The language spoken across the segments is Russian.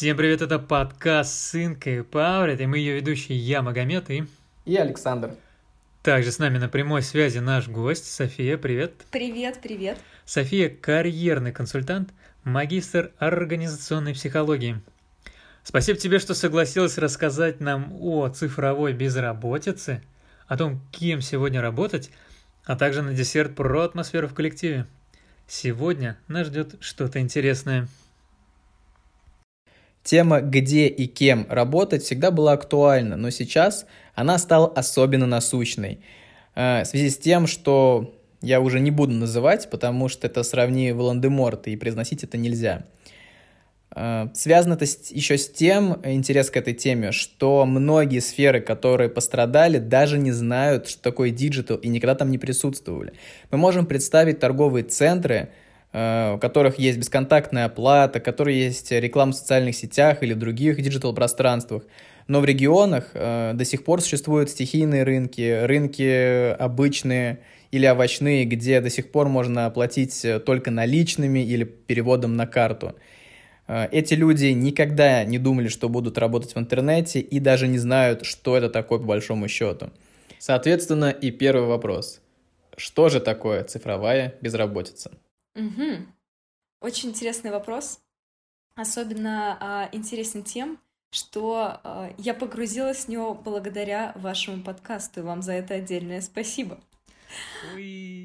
Всем привет, это подкаст «Сынка и Паврит», и мы ее ведущие я, Магомед, и... И Александр. Также с нами на прямой связи наш гость София, привет. Привет, привет. София – карьерный консультант, магистр организационной психологии. Спасибо тебе, что согласилась рассказать нам о цифровой безработице, о том, кем сегодня работать, а также на десерт про атмосферу в коллективе. Сегодня нас ждет что-то интересное. Тема «где и кем работать» всегда была актуальна, но сейчас она стала особенно насущной. Э, в связи с тем, что я уже не буду называть, потому что это сравни Волан-де-Морту, и произносить это нельзя. Э, связано это еще с тем, интерес к этой теме, что многие сферы, которые пострадали, даже не знают, что такое digital, и никогда там не присутствовали. Мы можем представить торговые центры, у которых есть бесконтактная оплата, у которых есть реклама в социальных сетях или других диджитал-пространствах. Но в регионах э, до сих пор существуют стихийные рынки, рынки обычные или овощные, где до сих пор можно оплатить только наличными или переводом на карту. Э, эти люди никогда не думали, что будут работать в интернете и даже не знают, что это такое по большому счету. Соответственно, и первый вопрос. Что же такое цифровая безработица? Угу. Очень интересный вопрос. Особенно а, интересен тем, что а, я погрузилась в него благодаря вашему подкасту, и вам за это отдельное спасибо.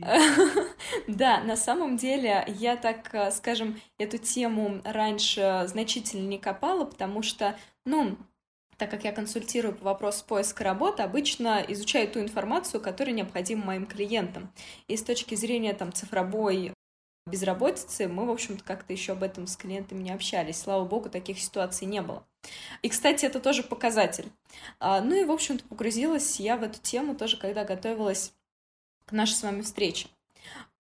Да, на самом деле я так, а, скажем, эту тему раньше значительно не копала, потому что, ну, так как я консультирую по вопросу поиска работы, обычно изучаю ту информацию, которая необходима моим клиентам. И с точки зрения там цифровой безработицы, мы, в общем-то, как-то еще об этом с клиентами не общались. Слава богу, таких ситуаций не было. И, кстати, это тоже показатель. А, ну и, в общем-то, погрузилась я в эту тему тоже, когда готовилась к нашей с вами встрече.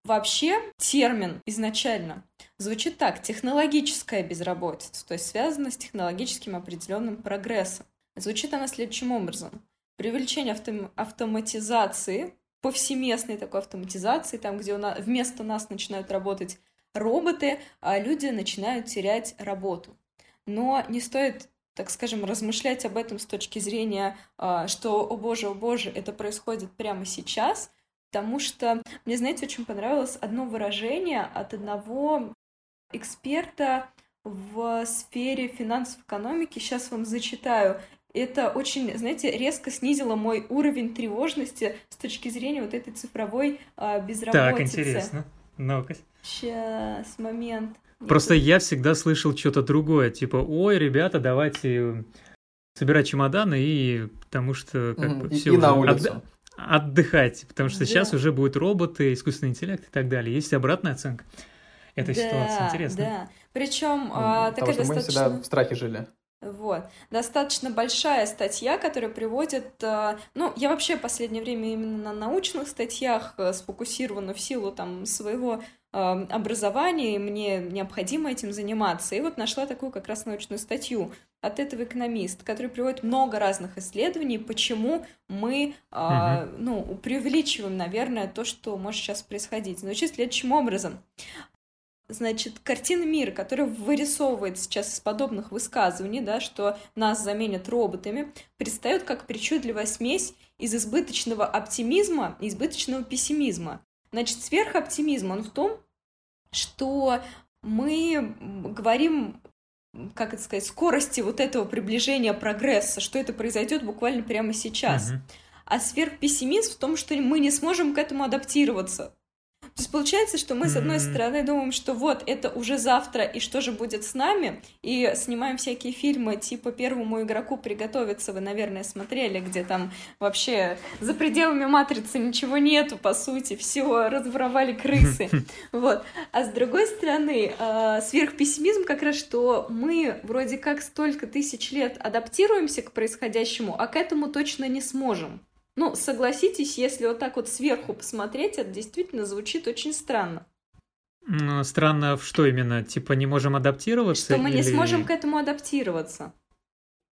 Вообще термин изначально звучит так, технологическая безработица, то есть связана с технологическим определенным прогрессом. Звучит она следующим образом. Привлечение автом- автоматизации повсеместной такой автоматизации, там, где у нас, вместо нас начинают работать роботы, а люди начинают терять работу. Но не стоит так скажем, размышлять об этом с точки зрения, а, что, о боже, о боже, это происходит прямо сейчас, потому что мне, знаете, очень понравилось одно выражение от одного эксперта в сфере финансов экономики. Сейчас вам зачитаю это очень, знаете, резко снизило мой уровень тревожности с точки зрения вот этой цифровой а, безработицы. Так, интересно. Ну-ка. Сейчас, момент. Просто я всегда слышал что-то другое, типа, ой, ребята, давайте собирать чемоданы и потому что как бы и, все и на улицу. От, отдыхать, потому что да. сейчас уже будут роботы, искусственный интеллект и так далее. Есть обратная оценка этой да, ситуации. Интересно. Да, причем а, такая достаточно... мы всегда в страхе жили. Вот. Достаточно большая статья, которая приводит... Э, ну, я вообще в последнее время именно на научных статьях э, сфокусирована в силу там своего э, образования, и мне необходимо этим заниматься. И вот нашла такую как раз научную статью от этого экономиста, который приводит много разных исследований, почему мы, угу. ну, преувеличиваем, наверное, то, что может сейчас происходить. Звучит следующим образом. Значит, картина мира, которая вырисовывает сейчас из подобных высказываний, да, что нас заменят роботами, предстает как причудливая смесь из избыточного оптимизма и избыточного пессимизма. Значит, сверхоптимизм, он в том, что мы говорим как это сказать, скорости вот этого приближения прогресса, что это произойдет буквально прямо сейчас. Uh-huh. А сверхпессимизм в том, что мы не сможем к этому адаптироваться. То есть получается, что мы, с одной стороны, думаем, что вот это уже завтра, и что же будет с нами, и снимаем всякие фильмы типа «Первому игроку приготовиться», вы, наверное, смотрели, где там вообще за пределами матрицы ничего нету, по сути, все разворовали крысы. Вот. А с другой стороны, э, сверхпессимизм как раз, что мы вроде как столько тысяч лет адаптируемся к происходящему, а к этому точно не сможем. Ну, согласитесь, если вот так вот сверху посмотреть, это действительно звучит очень странно. Ну, странно в что именно? Типа не можем адаптироваться? Что мы или... не сможем к этому адаптироваться.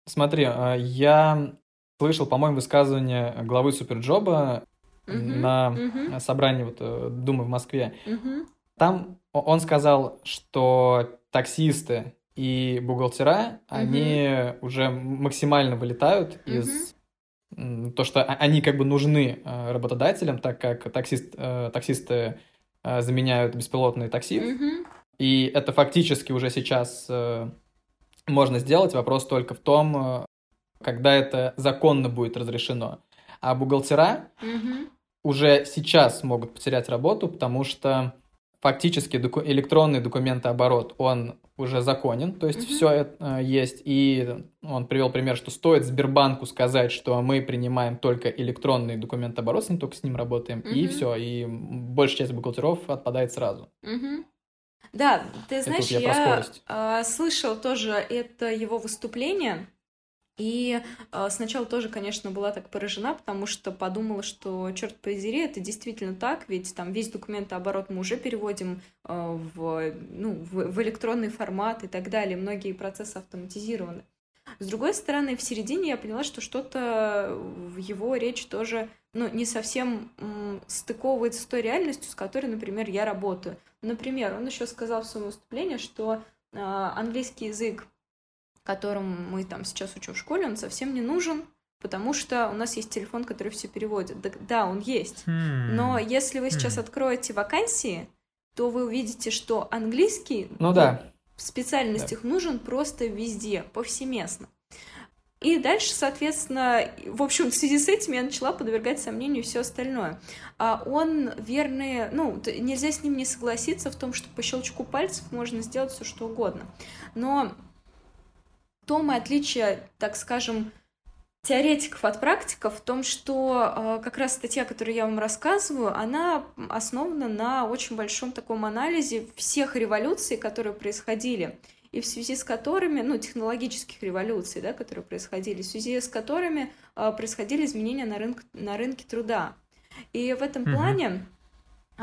Смотри, а, я слышал, по-моему, высказывание главы Суперджоба угу, на угу. собрании вот э, Думы в Москве. Угу. Там он сказал, что таксисты и бухгалтера, они уже максимально вылетают из то, что они как бы нужны э, работодателям, так как таксист, э, таксисты э, заменяют беспилотные такси. И это фактически уже сейчас можно сделать. Вопрос только в том, когда это законно будет разрешено. А бухгалтера уже сейчас могут потерять работу, потому что фактически доку- электронный документооборот, он уже законен, то есть mm-hmm. все это э, есть. И он привел пример, что стоит Сбербанку сказать, что мы принимаем только электронный документооборот, не только с ним работаем, mm-hmm. и все, и большая часть бухгалтеров отпадает сразу. Mm-hmm. Да, ты знаешь, это я, я э, слышал тоже это его выступление. И э, сначала тоже, конечно, была так поражена, потому что подумала, что, черт подери, это действительно так, ведь там весь документооборот мы уже переводим э, в, ну, в, в электронный формат и так далее, многие процессы автоматизированы. С другой стороны, в середине я поняла, что что-то в его речь тоже ну, не совсем м, стыковывается с той реальностью, с которой, например, я работаю. Например, он еще сказал в своем выступлении, что э, английский язык которым мы там сейчас учим в школе, он совсем не нужен, потому что у нас есть телефон, который все переводит. Да, да он есть. Hmm. Но если вы сейчас hmm. откроете вакансии, то вы увидите, что английский ну, да. в специальностях да. нужен просто везде, повсеместно. И дальше, соответственно, в общем, в связи с этим я начала подвергать сомнению все остальное. А он верный, ну, нельзя с ним не согласиться в том, что по щелчку пальцев можно сделать все что угодно. Но том и отличие, так скажем, теоретиков от практиков в том, что э, как раз статья, которую я вам рассказываю, она основана на очень большом таком анализе всех революций, которые происходили, и в связи с которыми, ну, технологических революций, да, которые происходили, в связи с которыми э, происходили изменения на, рынке на рынке труда. И в этом mm-hmm. плане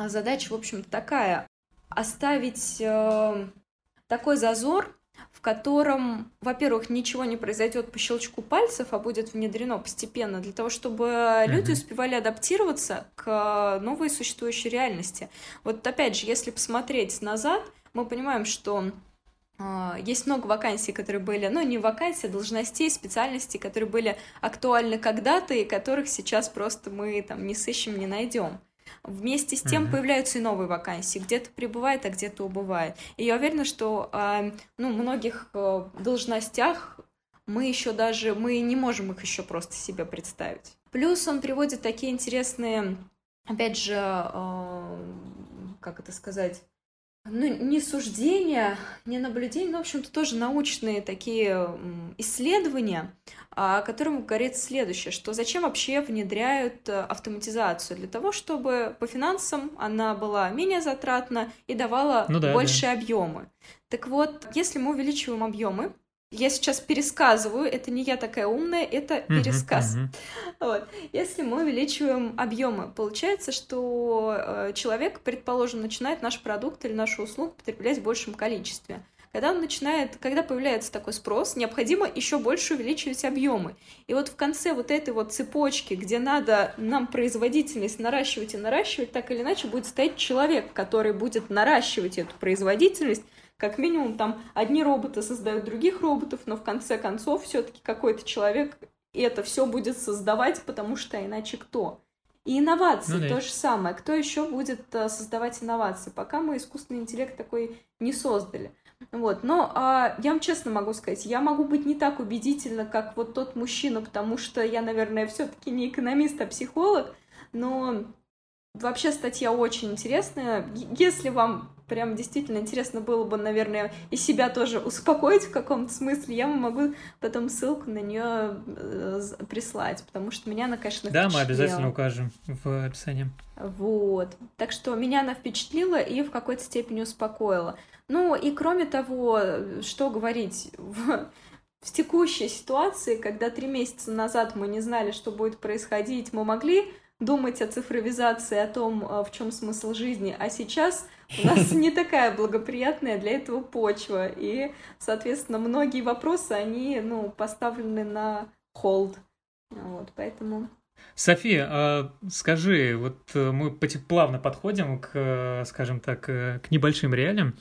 задача, в общем-то, такая — оставить э, такой зазор в котором, во-первых, ничего не произойдет по щелчку пальцев, а будет внедрено постепенно, для того, чтобы mm-hmm. люди успевали адаптироваться к новой существующей реальности. Вот опять же, если посмотреть назад, мы понимаем, что э, есть много вакансий, которые были, ну, не вакансий, а должностей, специальностей, которые были актуальны когда-то и которых сейчас просто мы там не сыщем, не найдем. Вместе с тем mm-hmm. появляются и новые вакансии, где-то прибывает, а где-то убывает. И я уверена, что э, ну, многих э, должностях мы еще даже, мы не можем их еще просто себе представить. Плюс он приводит такие интересные, опять же, э, как это сказать, ну, не суждения, не наблюдения, но, в общем-то, тоже научные такие исследования, о котором говорит следующее, что зачем вообще внедряют э, автоматизацию? Для того, чтобы по финансам она была менее затратна и давала ну, да, большие да. объемы. Так вот, если мы увеличиваем объемы, я сейчас пересказываю, это не я такая умная, это пересказ. Uh-huh, uh-huh. Вот. Если мы увеличиваем объемы, получается, что э, человек, предположим, начинает наш продукт или нашу услугу потреблять в большем количестве. Когда он начинает, когда появляется такой спрос, необходимо еще больше увеличивать объемы. И вот в конце вот этой вот цепочки, где надо нам производительность наращивать и наращивать, так или иначе будет стоять человек, который будет наращивать эту производительность, как минимум там одни роботы создают других роботов, но в конце концов все-таки какой-то человек это все будет создавать, потому что иначе кто? И инновации ну, то же самое. Кто еще будет э, создавать инновации? Пока мы искусственный интеллект такой не создали. Вот, но а, я вам честно могу сказать, я могу быть не так убедительна, как вот тот мужчина, потому что я, наверное, все-таки не экономист, а психолог, но вообще статья очень интересная. Если вам прям действительно интересно было бы, наверное, и себя тоже успокоить в каком-то смысле, я могу потом ссылку на нее э, прислать, потому что меня она, конечно, Да, мы обязательно укажем в описании. Вот. Так что меня она впечатлила и в какой-то степени успокоила. Ну и кроме того, что говорить, в, в текущей ситуации, когда три месяца назад мы не знали, что будет происходить, мы могли думать о цифровизации, о том, э, в чем смысл жизни, а сейчас у нас не такая благоприятная для этого почва, и, соответственно, многие вопросы, они, ну, поставлены на холд, вот, поэтому... София, а скажи, вот э, мы плавно подходим к, скажем так, э, к небольшим реалиям.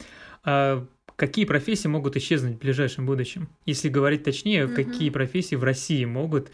А какие профессии могут исчезнуть в ближайшем будущем? Если говорить точнее, угу. какие профессии в России могут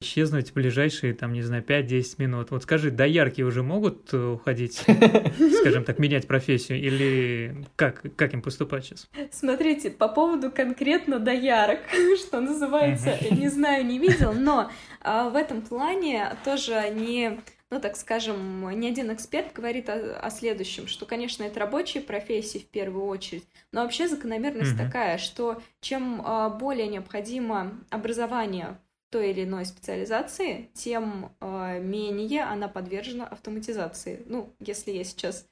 исчезнуть в ближайшие, там, не знаю, 5-10 минут. Вот скажи, доярки уже могут э, уходить, скажем так, менять профессию, или как, как им поступать сейчас? Смотрите, по поводу конкретно доярок, что называется, не знаю, не видел, но а, в этом плане тоже не ну, так скажем, ни один эксперт говорит о, о следующем, что, конечно, это рабочие профессии в первую очередь, но вообще закономерность mm-hmm. такая, что чем э, более необходимо образование той или иной специализации, тем э, менее она подвержена автоматизации. Ну, если я сейчас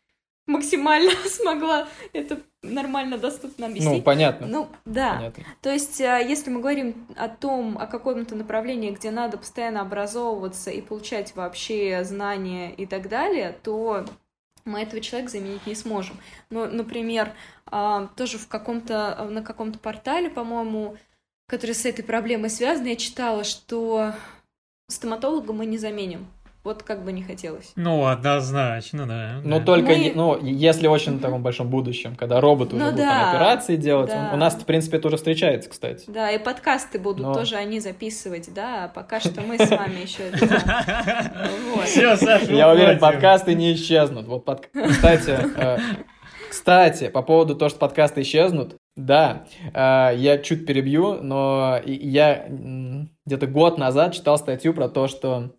максимально смогла это нормально доступно объяснить. Ну, понятно. Ну, да. Понятно. То есть, э, если мы говорим о том, о каком-то направлении, где надо постоянно образовываться и получать вообще знания и так далее, то мы этого человека заменить не сможем. Ну, например, а, тоже в каком-то, на каком-то портале, по-моему, который с этой проблемой связан, я читала, что стоматолога мы не заменим. Вот как бы не хотелось. Ну, однозначно, да. Ну, да. только, мы... ну, если очень в таком большом будущем, когда роботы ну, уже будут да, там операции делать. Да. У нас, в принципе, тоже встречается, кстати. Да, и подкасты будут Но... тоже они записывать, да, пока что мы с вами еще Все, Саша, Я уверен, подкасты не исчезнут. Вот, кстати, э, кстати, по поводу того, что подкасты исчезнут, да, э, я чуть перебью, но я где-то год назад читал статью про то, что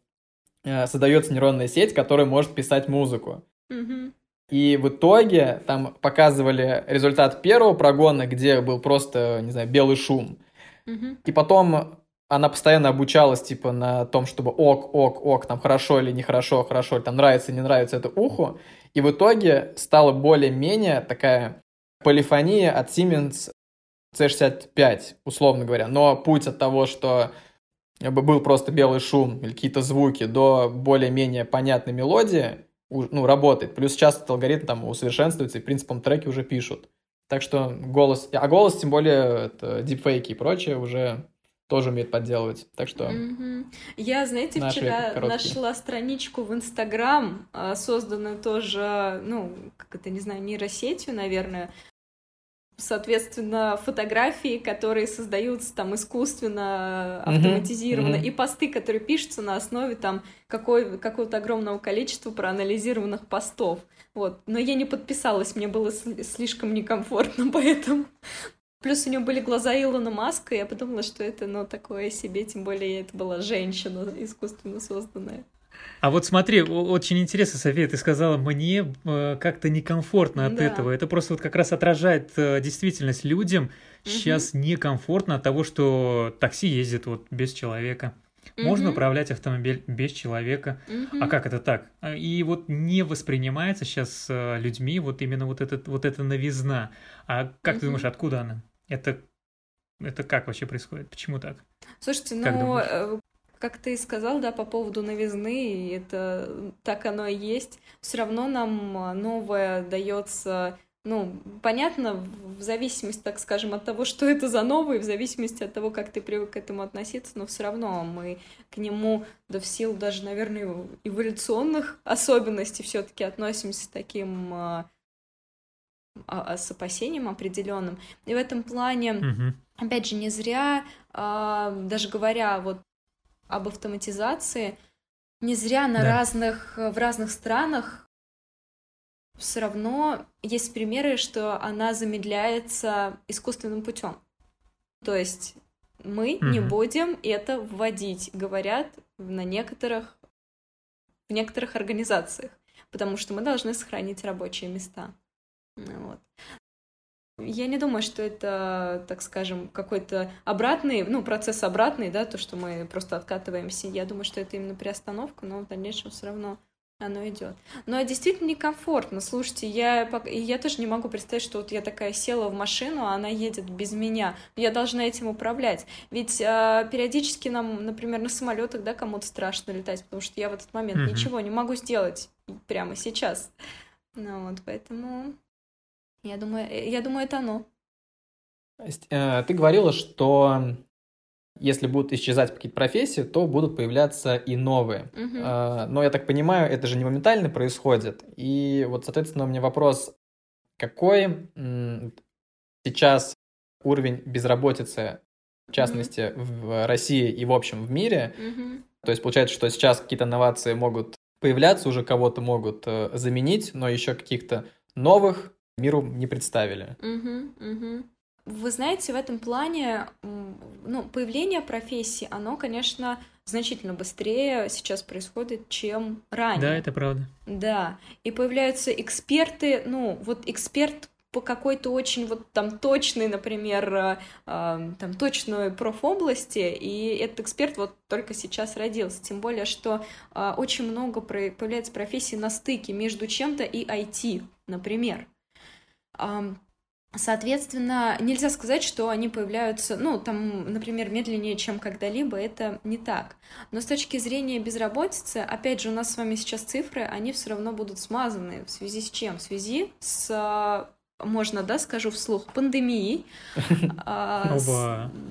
Э, создается нейронная сеть, которая может писать музыку. Mm-hmm. И в итоге там показывали результат первого прогона, где был просто, не знаю, белый шум. Mm-hmm. И потом она постоянно обучалась, типа, на том, чтобы ок, ок, ок, там хорошо или нехорошо, хорошо, или там нравится, не нравится это уху. И в итоге стала более-менее такая полифония от Siemens C65, условно говоря. Но путь от того, что был просто белый шум или какие-то звуки до более-менее понятной мелодии, ну, работает. Плюс сейчас этот алгоритм там усовершенствуется, и принципом треки уже пишут. Так что голос... А голос, тем более, это дипфейки и прочее, уже тоже умеет подделывать. Так что... Mm-hmm. Я, знаете, вчера короткие. нашла страничку в Инстаграм, а, созданную тоже, ну, как это, не знаю, нейросетью, наверное, соответственно, фотографии, которые создаются там искусственно, автоматизированно, mm-hmm. и посты, которые пишутся на основе там какой, какого-то огромного количества проанализированных постов. Вот. Но я не подписалась, мне было слишком некомфортно, поэтому... Плюс у него были глаза Илона Маска, и я подумала, что это, ну, такое себе, тем более это была женщина искусственно созданная. А вот смотри, очень интересно, София, ты сказала, мне э, как-то некомфортно от да. этого. Это просто вот как раз отражает э, действительность людям. Угу. Сейчас некомфортно от того, что такси ездит вот без человека. Можно управлять автомобиль без человека. А как это так? И вот не воспринимается сейчас э, людьми вот именно вот, этот, вот эта новизна. А как ты думаешь, откуда она? Это, это как вообще происходит? Почему так? Слушайте, как ну, думаешь? как ты сказал, да, по поводу новизны, это так оно и есть, все равно нам а, новое дается, ну, понятно, в зависимости, так скажем, от того, что это за новое, в зависимости от того, как ты привык к этому относиться, но все равно мы к нему, да в силу даже, наверное, эволюционных особенностей все-таки относимся с таким а, а, с опасением определенным. И в этом плане, mm-hmm. опять же, не зря, даже говоря вот об автоматизации. Не зря на да. разных, в разных странах все равно есть примеры, что она замедляется искусственным путем. То есть мы mm-hmm. не будем это вводить, говорят на некоторых, в некоторых организациях, потому что мы должны сохранить рабочие места. Вот. Я не думаю, что это, так скажем, какой-то обратный, ну, процесс обратный, да, то, что мы просто откатываемся. Я думаю, что это именно приостановка, но в дальнейшем все равно оно идет. Но действительно некомфортно. Слушайте, я, я тоже не могу представить, что вот я такая села в машину, а она едет без меня. Я должна этим управлять. Ведь э, периодически нам, например, на самолетах, да, кому-то страшно летать, потому что я в этот момент mm-hmm. ничего не могу сделать прямо сейчас. Ну вот, поэтому я думаю, э, я думаю, это оно. Э, ты говорила, что если будут исчезать какие-то профессии, то будут появляться и новые. Угу. Но я так понимаю, это же не моментально происходит. И вот, соответственно, у меня вопрос, какой сейчас уровень безработицы, в частности, mm-hmm. в России и в общем в мире, mm-hmm. то есть получается, что сейчас какие-то инновации могут появляться, уже кого-то могут э, заменить, но еще каких-то новых миру не представили. Mm-hmm. Mm-hmm. Вы знаете, в этом плане, ну, появление профессии, оно, конечно, значительно быстрее сейчас происходит, чем ранее. Да, это правда. Да, и появляются эксперты, ну, вот эксперт по какой-то очень вот там точной, например, э, э, там точной профобласти, и этот эксперт вот только сейчас родился. Тем более, что э, очень много появляется профессий на стыке между чем-то и IT, например. Соответственно, нельзя сказать, что они появляются, ну, там, например, медленнее, чем когда-либо, это не так. Но с точки зрения безработицы, опять же, у нас с вами сейчас цифры, они все равно будут смазаны. В связи с чем? В связи с можно, да, скажу вслух, пандемией. А,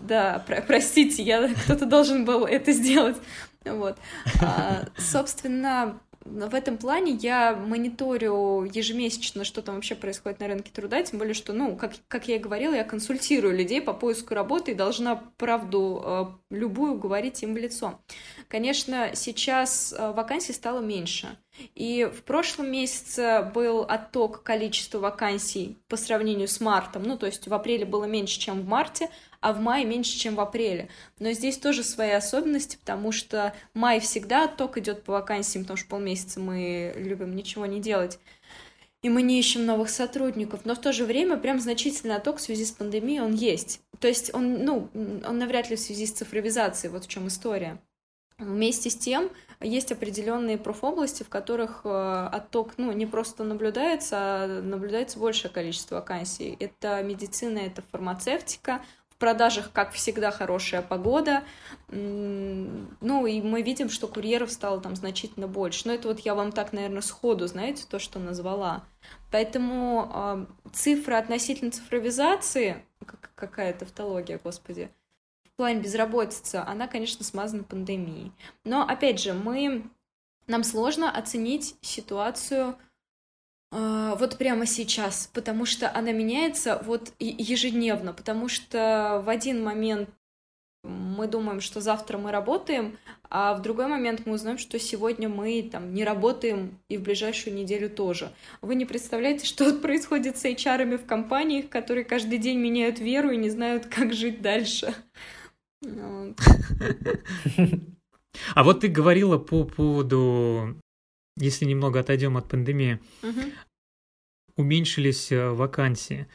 да, простите, я кто-то должен был это сделать. Вот. А, собственно, в этом плане я мониторю ежемесячно, что там вообще происходит на рынке труда, тем более, что, ну, как, как я и говорила, я консультирую людей по поиску работы и должна правду э, любую говорить им в лицо. Конечно, сейчас э, вакансий стало меньше. И в прошлом месяце был отток количества вакансий по сравнению с мартом. Ну, то есть в апреле было меньше, чем в марте, а в мае меньше, чем в апреле. Но здесь тоже свои особенности, потому что май всегда отток идет по вакансиям, потому что полмесяца мы любим ничего не делать. И мы не ищем новых сотрудников, но в то же время прям значительный отток в связи с пандемией он есть. То есть он, ну, он навряд ли в связи с цифровизацией, вот в чем история. Вместе с тем, есть определенные профобласти, в которых э, отток ну, не просто наблюдается, а наблюдается большее количество вакансий. Это медицина, это фармацевтика, продажах, как всегда, хорошая погода. Ну, и мы видим, что курьеров стало там значительно больше. Но это вот я вам так, наверное, сходу, знаете, то, что назвала. Поэтому э, цифры относительно цифровизации, какая тавтология, господи, в плане безработицы, она, конечно, смазана пандемией. Но, опять же, мы, нам сложно оценить ситуацию вот прямо сейчас, потому что она меняется вот ежедневно, потому что в один момент мы думаем, что завтра мы работаем, а в другой момент мы узнаем, что сегодня мы там не работаем и в ближайшую неделю тоже. Вы не представляете, что происходит с HR в компаниях, которые каждый день меняют веру и не знают, как жить дальше. А вот ты говорила по поводу, если немного отойдем от пандемии, уменьшились э, вакансии.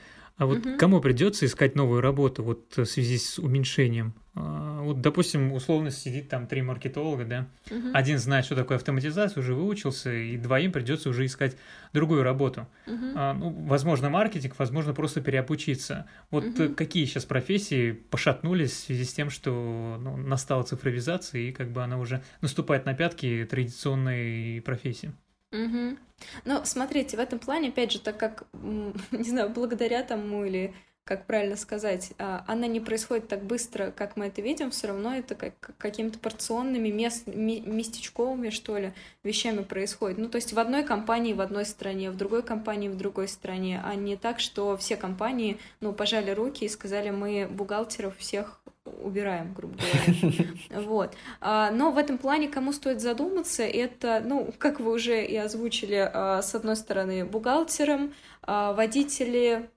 А вот угу. кому придется искать новую работу вот в связи с уменьшением? А, вот, допустим, условно сидит там три маркетолога, да, угу. один знает, что такое автоматизация, уже выучился, и двоим придется уже искать другую работу. Угу. А, ну, возможно, маркетинг, возможно, просто переобучиться. Вот угу. какие сейчас профессии пошатнулись в связи с тем, что ну, настала цифровизация, и как бы она уже наступает на пятки традиционной профессии? Угу. Ну, смотрите, в этом плане, опять же, так как, не знаю, благодаря тому или как правильно сказать, а, она не происходит так быстро, как мы это видим, все равно это как какими-то порционными, мест, ми, местечковыми, что ли, вещами происходит. Ну, то есть в одной компании в одной стране, в другой компании в другой стране, а не так, что все компании, ну, пожали руки и сказали, мы бухгалтеров всех убираем, грубо говоря. Вот. А, но в этом плане кому стоит задуматься, это, ну, как вы уже и озвучили, а, с одной стороны, бухгалтерам, водители,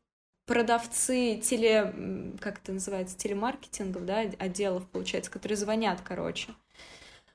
продавцы теле, как это называется, телемаркетингов, да, отделов, получается, которые звонят, короче.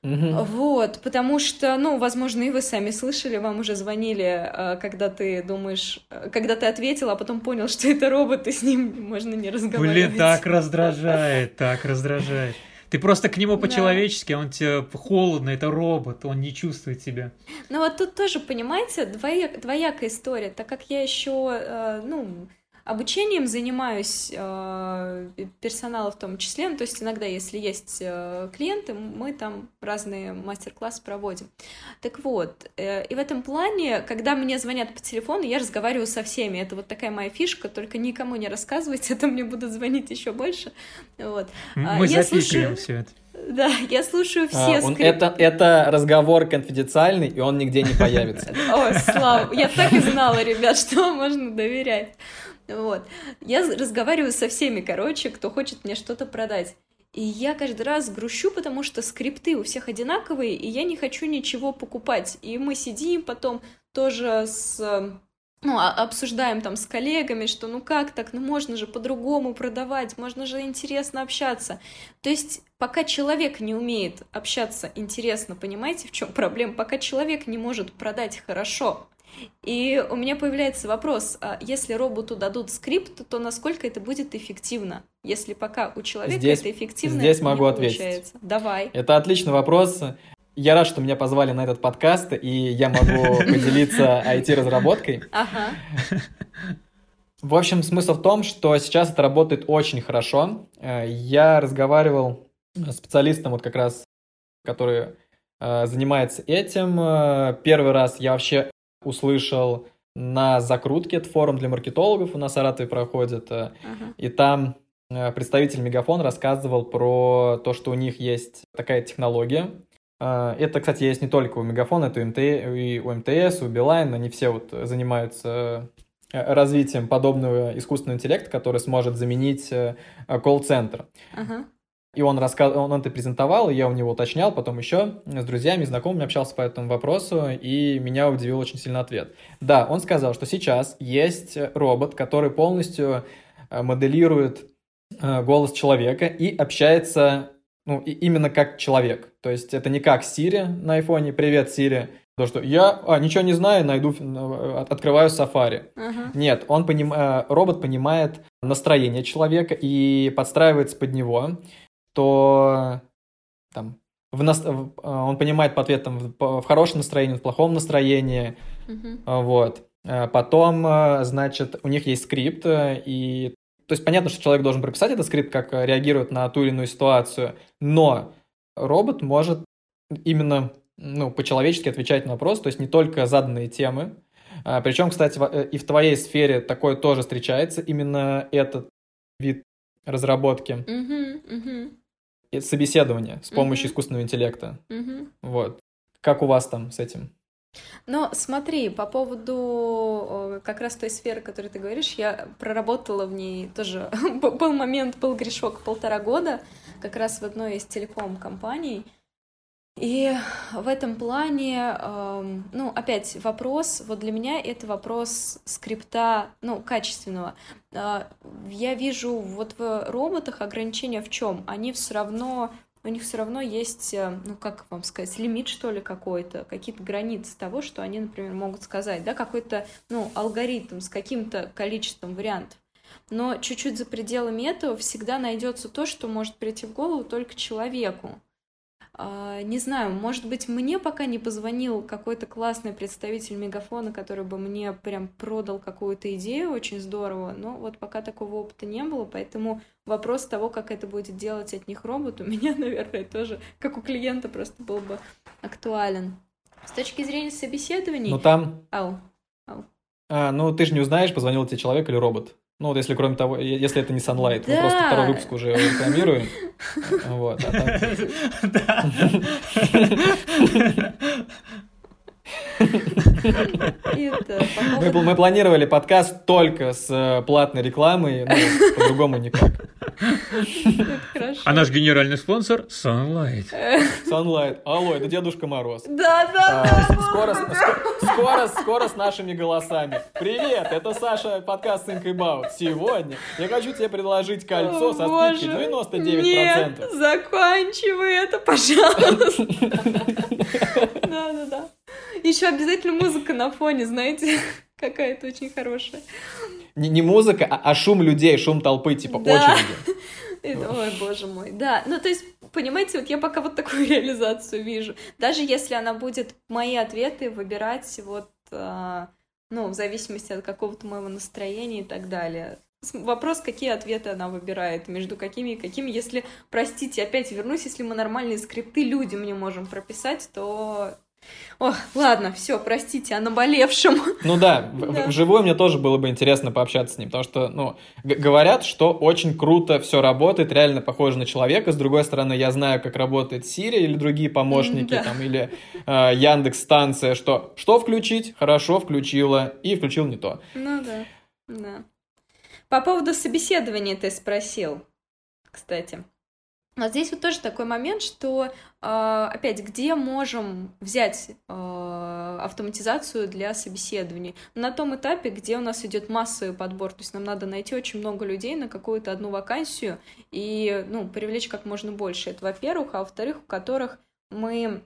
Угу. Вот, потому что, ну, возможно, и вы сами слышали, вам уже звонили, а, когда ты думаешь, когда ты ответил, а потом понял, что это робот, и с ним можно не разговаривать. Блин, так раздражает, так раздражает. Ты просто к нему по-человечески, да. он тебе холодно, это робот, он не чувствует тебя. Ну вот тут тоже, понимаете, двояк, двоякая история, так как я еще, э, ну, Обучением занимаюсь э, персонала в том числе, ну, то есть иногда, если есть э, клиенты, мы там разные мастер-классы проводим. Так вот, э, и в этом плане, когда мне звонят по телефону, я разговариваю со всеми. Это вот такая моя фишка, только никому не рассказывайте, это мне будут звонить еще больше. Вот. А, мы я слушаю... все это. Да, я слушаю все а, он, это, это разговор конфиденциальный, и он нигде не появится. О, слава, я так и знала, ребят, что можно доверять. Вот. Я разговариваю со всеми, короче, кто хочет мне что-то продать. И я каждый раз грущу, потому что скрипты у всех одинаковые, и я не хочу ничего покупать. И мы сидим потом тоже с ну, а, обсуждаем там с коллегами, что ну как так, ну можно же по-другому продавать, можно же интересно общаться. То есть пока человек не умеет общаться интересно, понимаете, в чем проблема? Пока человек не может продать хорошо, и у меня появляется вопрос, а если роботу дадут скрипт, то насколько это будет эффективно? Если пока у человека здесь, это эффективно, здесь могу не ответить. получается. Давай. Это отличный вопрос. Я рад, что меня позвали на этот подкаст, и я могу поделиться IT-разработкой. Ага. В общем, смысл в том, что сейчас это работает очень хорошо. Э, я разговаривал с специалистом, вот как раз, который э, занимается этим. Э, первый раз я вообще услышал на закрутке, это форум для маркетологов у нас в Саратове проходит, uh-huh. и там представитель Мегафон рассказывал про то, что у них есть такая технология, а, это, кстати, есть не только у Мегафона, это и у МТС, у Билайн, они все вот занимаются э, развитием подобного искусственного интеллекта, который сможет заменить э, колл-центр. Ага. И он, рассказ... он это презентовал, и я у него уточнял, потом еще с друзьями, знакомыми общался по этому вопросу, и меня удивил очень сильно ответ. Да, он сказал, что сейчас есть робот, который полностью э, моделирует голос человека и общается ну, и именно как человек. То есть это не как Siri на айфоне, привет, Siri, то, что я а, ничего не знаю, найду, э, открываю Safari. Uh-huh. Нет, он поним, э, робот понимает настроение человека и подстраивается под него, то там, в нас, он понимает по ответам в, хорошем настроении, в плохом настроении, uh-huh. вот. Потом, значит, у них есть скрипт, и то есть понятно, что человек должен прописать этот скрипт, как э, реагирует на ту или иную ситуацию, но робот может именно ну, по-человечески отвечать на вопрос, то есть не только заданные темы. Причем, кстати, э, и в твоей сфере такое тоже встречается, именно этот вид разработки. Uh-huh, uh-huh. Собеседование с помощью uh-huh. искусственного интеллекта. Uh-huh. Вот. Как у вас там с этим? Но смотри, по поводу как раз той сферы, о которой ты говоришь, я проработала в ней тоже, был момент, был грешок полтора года, как раз в одной из телеком-компаний, и в этом плане, ну, опять вопрос, вот для меня это вопрос скрипта, ну, качественного. А, я вижу вот в роботах ограничения в чем? Они все равно у них все равно есть, э, ну как вам сказать, лимит что ли какой-то, какие-то границы того, что они, например, могут сказать, да, какой-то, ну, алгоритм с каким-то количеством вариантов. Но чуть-чуть за пределами этого всегда найдется то, что может прийти в голову только человеку. А, не знаю, может быть, мне пока не позвонил какой-то классный представитель Мегафона, который бы мне прям продал какую-то идею очень здорово, но вот пока такого опыта не было, поэтому вопрос того, как это будет делать от них робот, у меня, наверное, тоже, как у клиента, просто был бы актуален. С точки зрения собеседований... Ну там... Ау, ау. А, ну, ты же не узнаешь, позвонил тебе человек или робот. Ну, вот если кроме того, если это не Sunlight, да. мы просто второй выпуск уже рекламируем. Вот, а так... Да. Мы, мы планировали подкаст только с э, платной рекламой, но по-другому никак. А наш генеральный спонсор Sunlight. Sunlight. Алло, это Дедушка Мороз. Да, да. А, скоро, скоро, скоро с нашими голосами. Привет, это Саша, подкаст Think About. Сегодня я хочу тебе предложить кольцо со скидкой 99%. Нет, заканчивай это, пожалуйста. Да, да, да. Еще обязательно музыка на фоне, знаете, какая-то очень хорошая. Не, не музыка, а, а шум людей, шум толпы, типа да. очереди. Ой, боже мой, да. Ну, то есть, понимаете, вот я пока вот такую реализацию вижу. Даже если она будет мои ответы выбирать вот, а, ну, в зависимости от какого-то моего настроения и так далее. Вопрос, какие ответы она выбирает, между какими и какими. Если, простите, опять вернусь, если мы нормальные скрипты людям не можем прописать, то Ох, ладно, все, простите, о наболевшем. Ну да, да. вживую мне тоже было бы интересно пообщаться с ним, потому что, ну, говорят, что очень круто все работает, реально похоже на человека. С другой стороны, я знаю, как работает Siri или другие помощники, да. там, или э, Яндекс станция, что что включить, хорошо включила, и включил не то. Ну да, да. По поводу собеседования ты спросил, кстати. Вот здесь вот тоже такой момент, что, а, опять, где можем взять а, автоматизацию для собеседований? На том этапе, где у нас идет массовый подбор, то есть нам надо найти очень много людей на какую-то одну вакансию и, ну, привлечь как можно больше. Это, во-первых, а во-вторых, у которых мы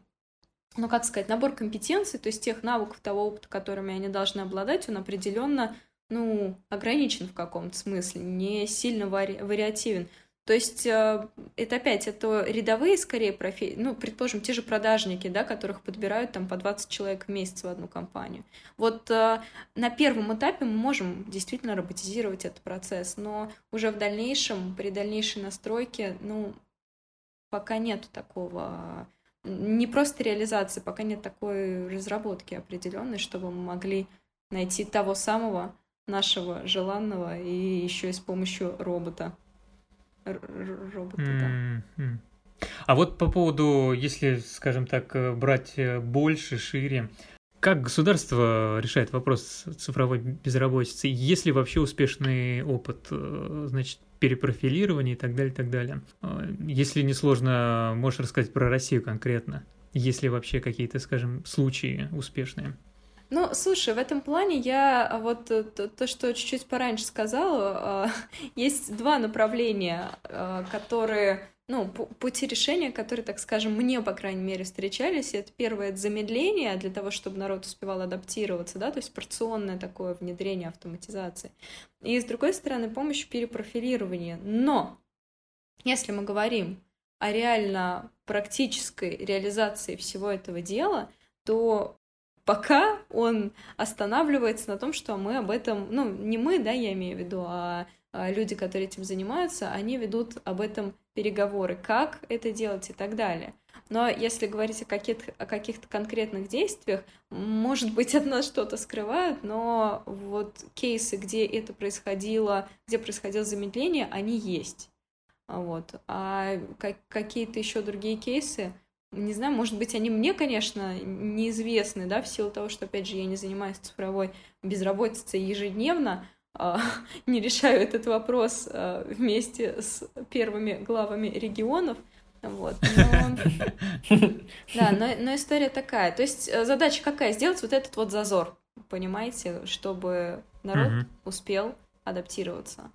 ну, как сказать, набор компетенций, то есть тех навыков, того опыта, которыми они должны обладать, он определенно, ну, ограничен в каком-то смысле, не сильно вари- вариативен. То есть э, это опять, это рядовые скорее профессии, ну, предположим, те же продажники, да, которых подбирают там по 20 человек в месяц в одну компанию. Вот э, на первом этапе мы можем действительно роботизировать этот процесс, но уже в дальнейшем, при дальнейшей настройке, ну, пока нету такого, не просто реализации, пока нет такой разработки определенной, чтобы мы могли найти того самого нашего желанного и еще и с помощью робота робота, mm-hmm. А вот по поводу, если, скажем так, э, брать э, больше, шире, как государство решает вопрос цифровой безработицы? Есть ли вообще успешный опыт, э, значит, перепрофилирования и так далее, и так далее? Если не сложно, можешь рассказать про Россию конкретно? Есть ли вообще какие-то, скажем, случаи успешные? Ну, слушай, в этом плане я а, вот то, то что чуть-чуть пораньше сказала, а, есть два направления, а, которые, ну, пути решения, которые, так скажем, мне, по крайней мере, встречались. Это первое — это замедление для того, чтобы народ успевал адаптироваться, да, то есть порционное такое внедрение автоматизации. И, с другой стороны, помощь перепрофилирования. Но если мы говорим о реально практической реализации всего этого дела, то пока он останавливается на том, что мы об этом, ну, не мы, да, я имею в виду, а, а люди, которые этим занимаются, они ведут об этом переговоры, как это делать и так далее. Но если говорить о каких-то, о каких-то конкретных действиях, может быть, от нас что-то скрывают, но вот кейсы, где это происходило, где происходило замедление, они есть. Вот. А как, какие-то еще другие кейсы, не знаю, может быть, они мне, конечно, неизвестны, да, в силу того, что, опять же, я не занимаюсь цифровой безработицей ежедневно, а, не решаю этот вопрос а, вместе с первыми главами регионов, вот. Но... Да, но, но история такая. То есть э, задача какая? Сделать вот этот вот зазор, понимаете, чтобы народ угу. успел адаптироваться.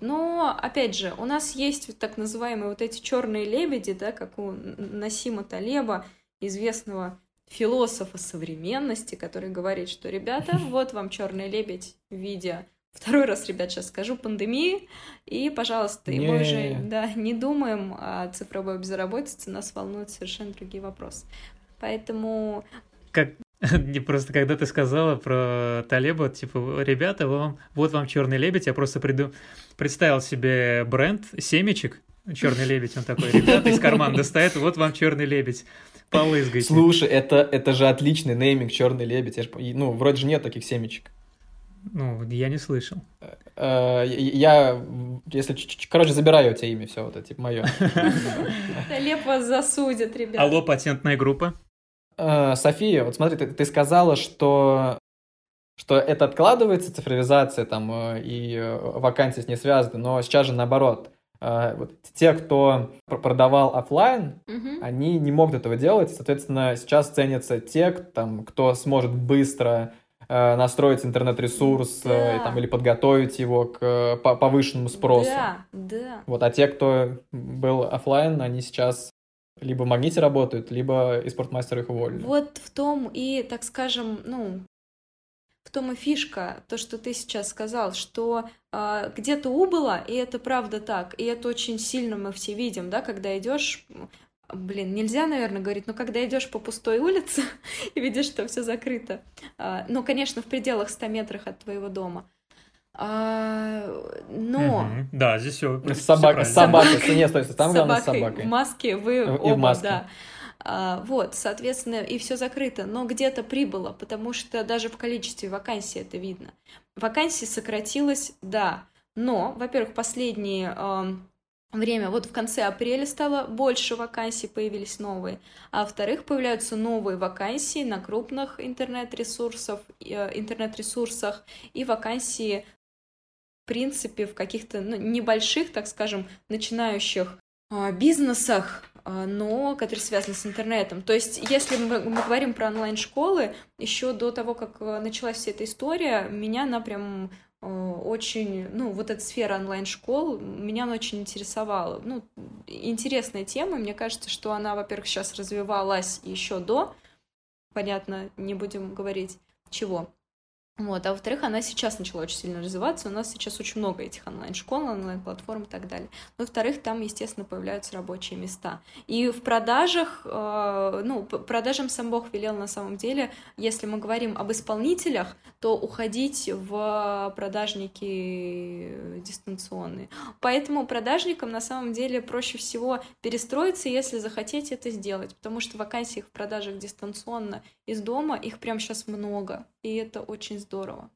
Но, опять же, у нас есть так называемые вот эти черные лебеди, да, как у Насима Талеба, известного философа современности, который говорит, что, ребята, вот вам черный лебедь в виде Второй раз, ребят, сейчас скажу, пандемии. И, пожалуйста, и мы уже да, не думаем о цифровой безработице, нас волнуют совершенно другие вопросы. Поэтому... Как, Не просто когда ты сказала про Талеба, типа, ребята, вам, вот вам черный лебедь, я просто приду, представил себе бренд семечек, черный лебедь, он такой, ребята из кармана достает, вот вам черный лебедь, полызгайте. Слушай, это, это же отличный нейминг черный лебедь, я ж, ну, вроде же нет таких семечек. Ну, я не слышал. Э, я, если, короче, забираю у тебя имя, все, вот это, типа, мое. Талеб вас засудит, ребята. Алло, патентная группа. Э, София, вот смотри, ты, ты сказала, что что это откладывается, цифровизация там э, и э, вакансии с ней связаны, но сейчас же наоборот. Вот те, кто продавал офлайн, угу. они не могут этого делать, соответственно, сейчас ценятся те, там, кто сможет быстро настроить интернет-ресурс да. там, или подготовить его к повышенному спросу. Да, да. Вот, а те, кто был офлайн, они сейчас либо в Магните работают, либо и спортмастер их уволили. Вот в том и, так скажем, ну, в том и фишка, то, что ты сейчас сказал, что э, где-то убыло, и это правда так, и это очень сильно мы все видим, да, когда идешь, блин, нельзя, наверное, говорить, но когда идешь по пустой улице и видишь, что все закрыто, э, ну, конечно, в пределах 100 метрах от твоего дома, а, но... Угу. Да, здесь все. Собака, все собака, нет, стой, там главное с собакой. В маске вы и оба, в маске. да. А, вот, соответственно, и все закрыто, но где-то прибыло, потому что даже в количестве вакансий это видно. Вакансий сократилось, да, но, во-первых, последние э, время, вот в конце апреля стало больше вакансий, появились новые, а во-вторых, появляются новые вакансии на крупных интернет-ресурсах, э, интернет-ресурсах и вакансии принципе, в каких-то ну, небольших, так скажем, начинающих а, бизнесах, а, но которые связаны с интернетом. То есть, если мы, мы говорим про онлайн-школы, еще до того, как э, началась вся эта история, меня она прям э, очень, ну, вот эта сфера онлайн-школ, меня она очень интересовала. Ну, интересная тема, мне кажется, что она, во-первых, сейчас развивалась еще до, понятно, не будем говорить чего. Вот, а во-вторых, она сейчас начала очень сильно развиваться. У нас сейчас очень много этих онлайн-школ, онлайн-платформ и так далее. Ну, во-вторых, там, естественно, появляются рабочие места. И в продажах, э, ну, продажам сам Бог велел на самом деле, если мы говорим об исполнителях, то уходить в продажники дистанционные. Поэтому продажникам на самом деле проще всего перестроиться, если захотеть это сделать, потому что вакансий в продажах дистанционно из дома, их прям сейчас много и это очень здорово.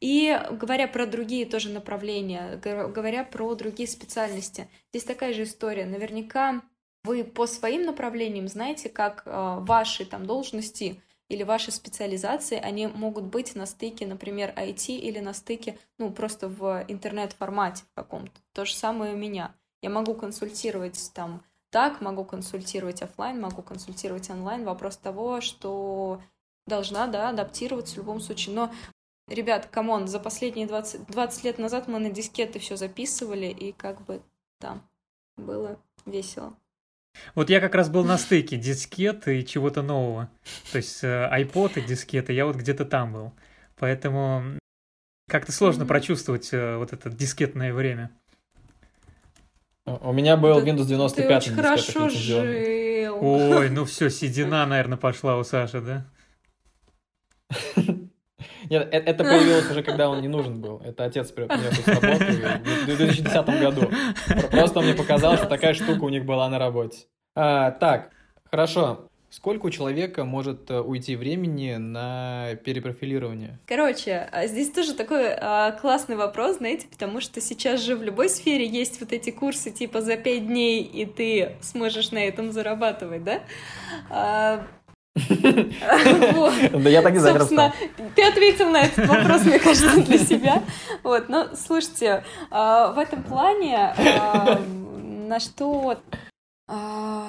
И говоря про другие тоже направления, говоря про другие специальности, здесь такая же история. Наверняка вы по своим направлениям знаете, как э, ваши там должности или ваши специализации, они могут быть на стыке, например, IT или на стыке, ну, просто в интернет-формате каком-то. То же самое у меня. Я могу консультировать там так, могу консультировать офлайн, могу консультировать онлайн. Вопрос того, что должна, да, адаптироваться в любом случае. Но, ребят, come on, за последние 20, 20 лет назад мы на дискеты все записывали, и как бы, да, было весело. Вот я как раз был на стыке дискеты и чего-то нового. То есть э, iPod и дискеты, я вот где-то там был. Поэтому как-то сложно mm-hmm. прочувствовать э, вот это дискетное время. У меня был Windows 95 ты очень хорошо жил. Ой, ну все, седина, наверное, пошла у Саши, да? Нет, э, это появилось уже, когда он не нужен был. Это отец принес с работы в 2010 году. Просто мне показалось, что такая штука у них была на работе. А, так, хорошо. Сколько у человека может э, уйти времени на перепрофилирование? Короче, а здесь тоже такой а, классный вопрос, знаете, потому что сейчас же в любой сфере есть вот эти курсы типа за пять дней, и ты сможешь на этом зарабатывать, да? А, да я так дизайнером стал. Ты ответил на этот вопрос, мне кажется, для себя. Вот, но слушайте, а, в этом плане а, на что а,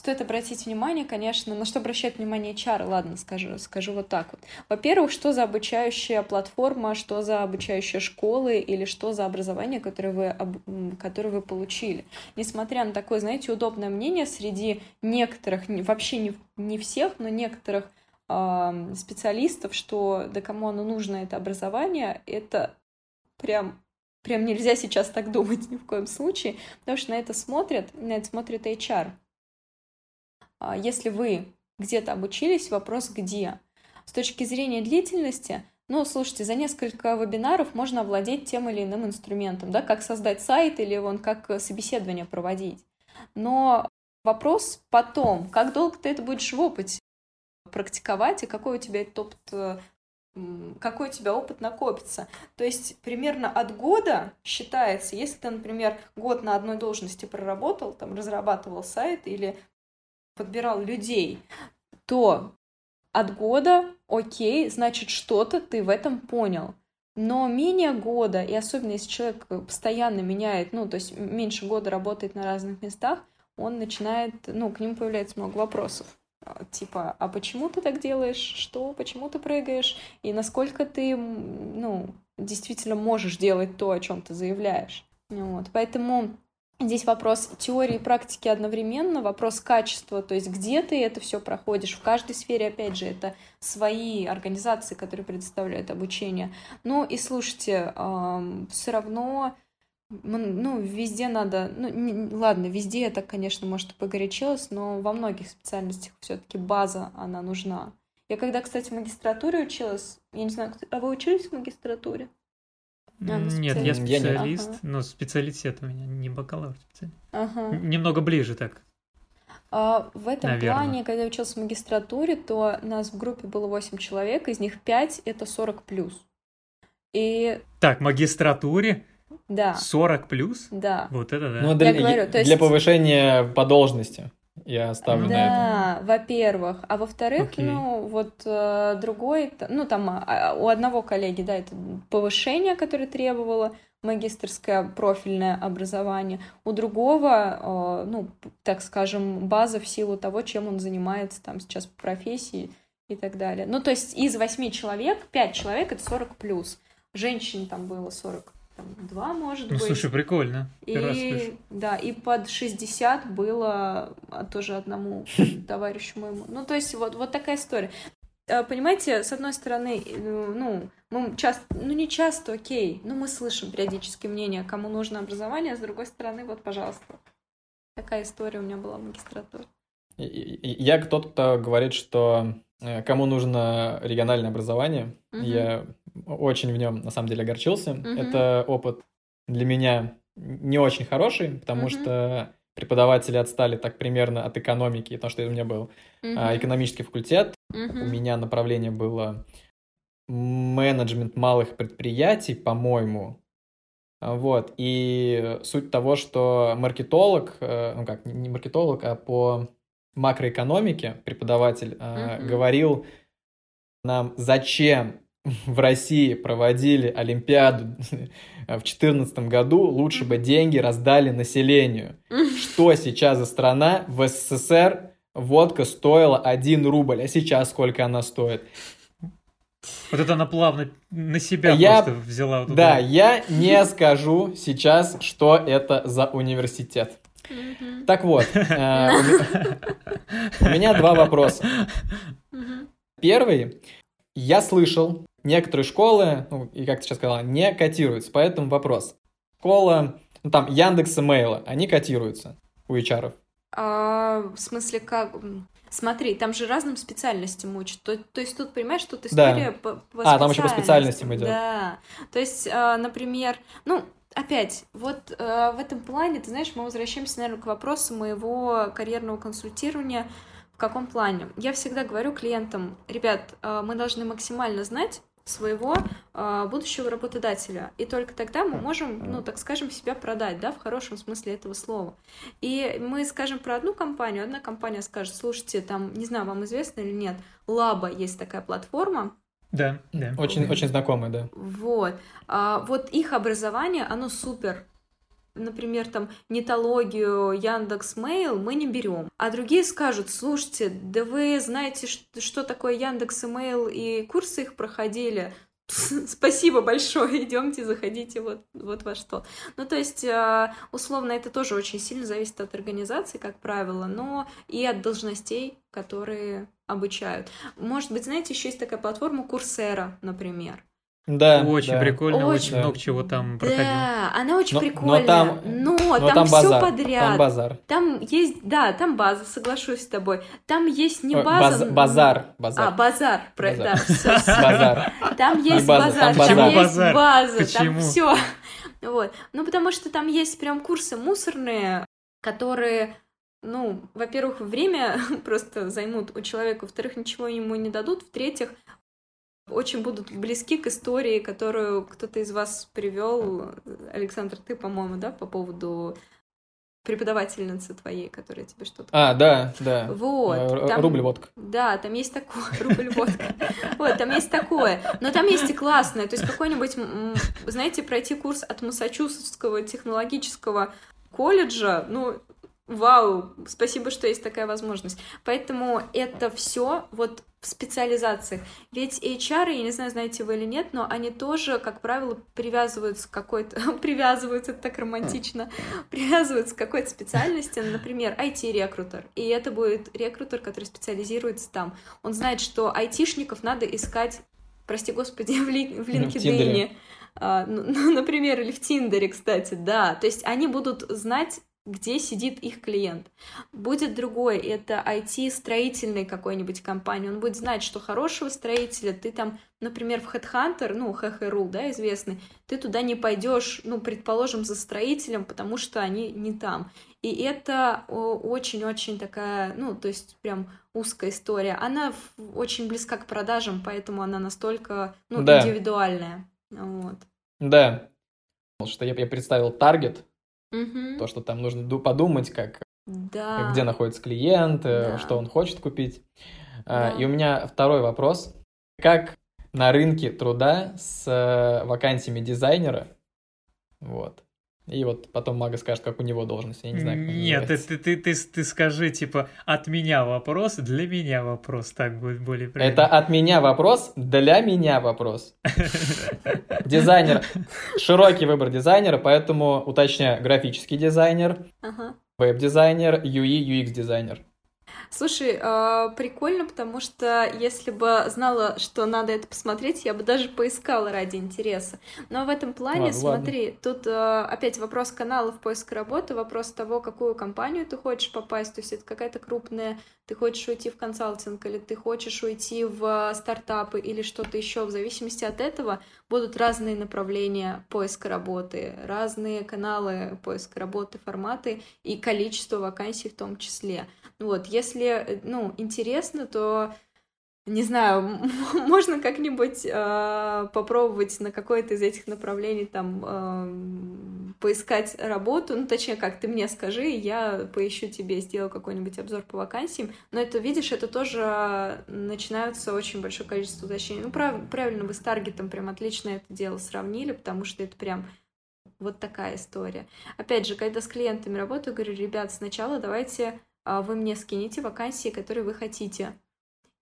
Стоит обратить внимание, конечно, на что обращает внимание HR, ладно, скажу, скажу вот так вот. Во-первых, что за обучающая платформа, что за обучающая школы или что за образование, которое вы, которое вы получили. Несмотря на такое, знаете, удобное мнение среди некоторых, вообще не, не всех, но некоторых э, специалистов, что да кому оно нужно, это образование, это прям Прям нельзя сейчас так думать ни в коем случае, потому что на это смотрят, на это смотрит HR. А, если вы где-то обучились, вопрос где. С точки зрения длительности, ну, слушайте, за несколько вебинаров можно овладеть тем или иным инструментом, да, как создать сайт или вон как собеседование проводить. Но вопрос потом, как долго ты это будешь в опыте практиковать и какой у тебя опыт э, какой у тебя опыт накопится. То есть примерно от года считается, если ты, например, год на одной должности проработал, там разрабатывал сайт или подбирал людей, то от года, окей, значит, что-то ты в этом понял. Но менее года, и особенно если человек постоянно меняет, ну, то есть меньше года работает на разных местах, он начинает, ну, к нему появляется много вопросов. Типа, а почему ты так делаешь? Что? Почему ты прыгаешь? И насколько ты, ну, действительно можешь делать то, о чем ты заявляешь? Вот. Поэтому Здесь вопрос теории и практики одновременно, вопрос качества, то есть где ты это все проходишь. В каждой сфере, опять же, это свои организации, которые предоставляют обучение. Ну и слушайте, все равно, ну, везде надо, ну, не, ладно, везде это, конечно, может, погорячилось, но во многих специальностях все-таки база, она нужна. Я когда, кстати, в магистратуре училась, я не знаю, а вы учились в магистратуре? А, Нет, я специалист, ага. но специалитет у меня не бакалавр специалист. Ага. Немного ближе так. А, в этом Наверное. плане, когда я учился в магистратуре, то нас в группе было 8 человек, из них 5 это 40 плюс. И... Так, магистратуре? Да. 40 плюс? Да. Вот это да. Ну, для, говорю, то есть... для повышения по должности. Я ставлю на это. Да, во-первых. А во-вторых, Окей. ну, вот э, другой, ну, там, а, у одного коллеги, да, это повышение, которое требовало магистрское профильное образование, у другого, э, ну, так скажем, база в силу того, чем он занимается там сейчас по профессии и так далее. Ну, то есть из восьми человек, пять человек — это 40 плюс. Женщин там было 42, может Ну, быть. слушай, прикольно. Первый раз слышу. И, да, и под 60 было а, тоже одному товарищу моему. Ну, то есть вот, вот такая история. А, Понимаете, с одной стороны, э, ну, мы часто, ну не часто, окей, но мы слышим периодически мнение, кому нужно образование, а с другой стороны, вот, пожалуйста. Такая история у меня была в магистратуре. Я тот, кто говорит, что э, кому нужно региональное образование, Мгм. я очень в нем на самом деле огорчился. Мгм. Это опыт для меня не очень хороший, потому Мгм. что преподаватели отстали так примерно от экономики, потому что у меня был Мгм. экономический факультет, у Мгм. меня направление было менеджмент малых предприятий, по-моему. Вот. И суть того, что маркетолог, э, ну как, не маркетолог, а по макроэкономике преподаватель Мгм. говорил нам, зачем в России проводили Олимпиаду в 2014 году, лучше бы деньги раздали населению. Что сейчас за страна? В СССР водка стоила 1 рубль, а сейчас сколько она стоит? Вот это она плавно на себя Я- просто взяла. вот Да, я не скажу сейчас, что это за университет. Мгм. Так вот, э, у ме- у меня два вопроса. Первый, я слышал, некоторые школы, ну, и как ты сейчас сказала, не котируются, поэтому вопрос. Школа, ну там, Яндекс Мейла, они котируются у HR. А, в смысле, как? Смотри, там же разным специальностям учат. То, то есть тут, понимаешь, тут Да. история по, по А, там еще по специальностям. специальностям идет. Да. То есть, а, например, ну, опять, вот а, в этом плане, ты знаешь, мы возвращаемся, наверное, к вопросу моего карьерного консультирования. В каком плане? Я всегда говорю клиентам, ребят, а, мы должны максимально знать своего а, будущего работодателя. И только тогда мы можем, ну, так скажем, себя продать, да, в хорошем смысле этого слова. И мы скажем про одну компанию, одна компания скажет, слушайте, там, не знаю, вам известно или нет, Лаба есть такая платформа, Да, да. Очень, очень знакомые, да. вот, А, вот их образование, оно супер. Например, там, нетологию, Яндекс Мейл мы не берем. А другие скажут, слушайте, да вы знаете, что такое Яндекс Мейл и курсы их проходили. Спасибо большое, идемте, заходите вот, вот во что. Ну, то есть, э, условно, это тоже очень сильно зависит от организации, как правило, но и от должностей, которые обучают. Может быть, знаете, еще есть такая платформа Курсера, например. Да, Очень да. прикольно, Очень. очень много чего там проходило. Да, она очень Но- но прикольная. там- но Но там, там, все базар. подряд. Там базар. Там есть, да, там база, соглашусь с тобой. Там есть не база. баз- н- базар. А, Базар. базар, про- Базар. да, Базар. Там есть база, базар, там базар. есть базар? база, там все. Вот. Ну, потому что там есть прям курсы мусорные, которые, ну, во-первых, время просто займут у человека, во-вторых, ничего ему не дадут, в-третьих, очень будут близки к истории, которую кто-то из вас привел. Александр, ты, по-моему, да, по поводу преподавательницы твоей, которая тебе что-то... А, да, да. Вот. Э, там- Рубль водка. Да, там есть такое, рубль водка. Вот, там есть такое. Но там есть и классное. То есть какой-нибудь, знаете, пройти курс от Массачусетского технологического колледжа, ну, вау, спасибо, что есть такая возможность. Поэтому это все вот в специализациях. Ведь HR, я не знаю, знаете вы или нет, но они тоже, как правило, привязываются к какой-то... привязываются, это так романтично. Привязываются к какой-то специальности, например, IT-рекрутер. И это будет рекрутер, который специализируется там. Он знает, что айтишников надо искать, прости господи, в, ли- в Ну, LinkedIn. А, ну, ну, например, или в Тиндере, кстати, да. То есть они будут знать, где сидит их клиент. Будет другой, это IT-строительной какой-нибудь компании. Он будет знать, что хорошего строителя ты там, например, в Headhunter, ну, HHRU, да, известный, ты туда не пойдешь, ну, предположим, за строителем, потому что они не там. И это очень-очень такая, ну, то есть прям узкая история. Она очень близка к продажам, поэтому она настолько, ну, Да. индивидуальная. Вот. Да. Потому что я, я представил таргет, Мгм. то, что там нужно ду- подумать, как Да. где находится клиент, Да. что он хочет купить. А, Да. И у меня второй вопрос. Как на рынке труда с э, вакансиями дизайнера? Вот. И вот потом Мага скажет, как у него должность. Я не знаю, как Нет, ты, ты, ты, ты, ты скажи, типа, от меня вопрос, для меня вопрос, так будет более Это правильно. от меня вопрос, для меня вопрос. Дизайнер. Широкий выбор дизайнера, поэтому уточняю, графический дизайнер, веб-дизайнер, UI, UX-дизайнер. Слушай, а, прикольно, потому что если бы знала, что надо это посмотреть, я бы даже поискала ради интереса. Но в этом плане, Ладно, ладно. смотри, тут а, опять вопрос каналов поиска работы, вопрос того, какую компанию ты хочешь попасть, то есть это какая-то крупная, ты хочешь уйти в консалтинг, или ты хочешь уйти в а, стартапы, или что-то еще, в зависимости от этого будут разные направления поиска работы, разные каналы поиска работы, форматы и количество вакансий в том числе. Вот, если, э, ну, интересно, то, не знаю, можно как-нибудь э, попробовать на какое-то из этих направлений там эм, поискать работу, ну, точнее, как, ты мне скажи, я поищу тебе, сделаю какой-нибудь обзор по вакансиям, но это, видишь, это тоже начинаются очень большое количество уточнений. Ну, прав- правильно, вы с таргетом прям отлично это дело сравнили, потому что это прям вот такая история. Опять же, когда с клиентами работаю, говорю, ребят, сначала давайте вы мне скинете вакансии, которые вы хотите.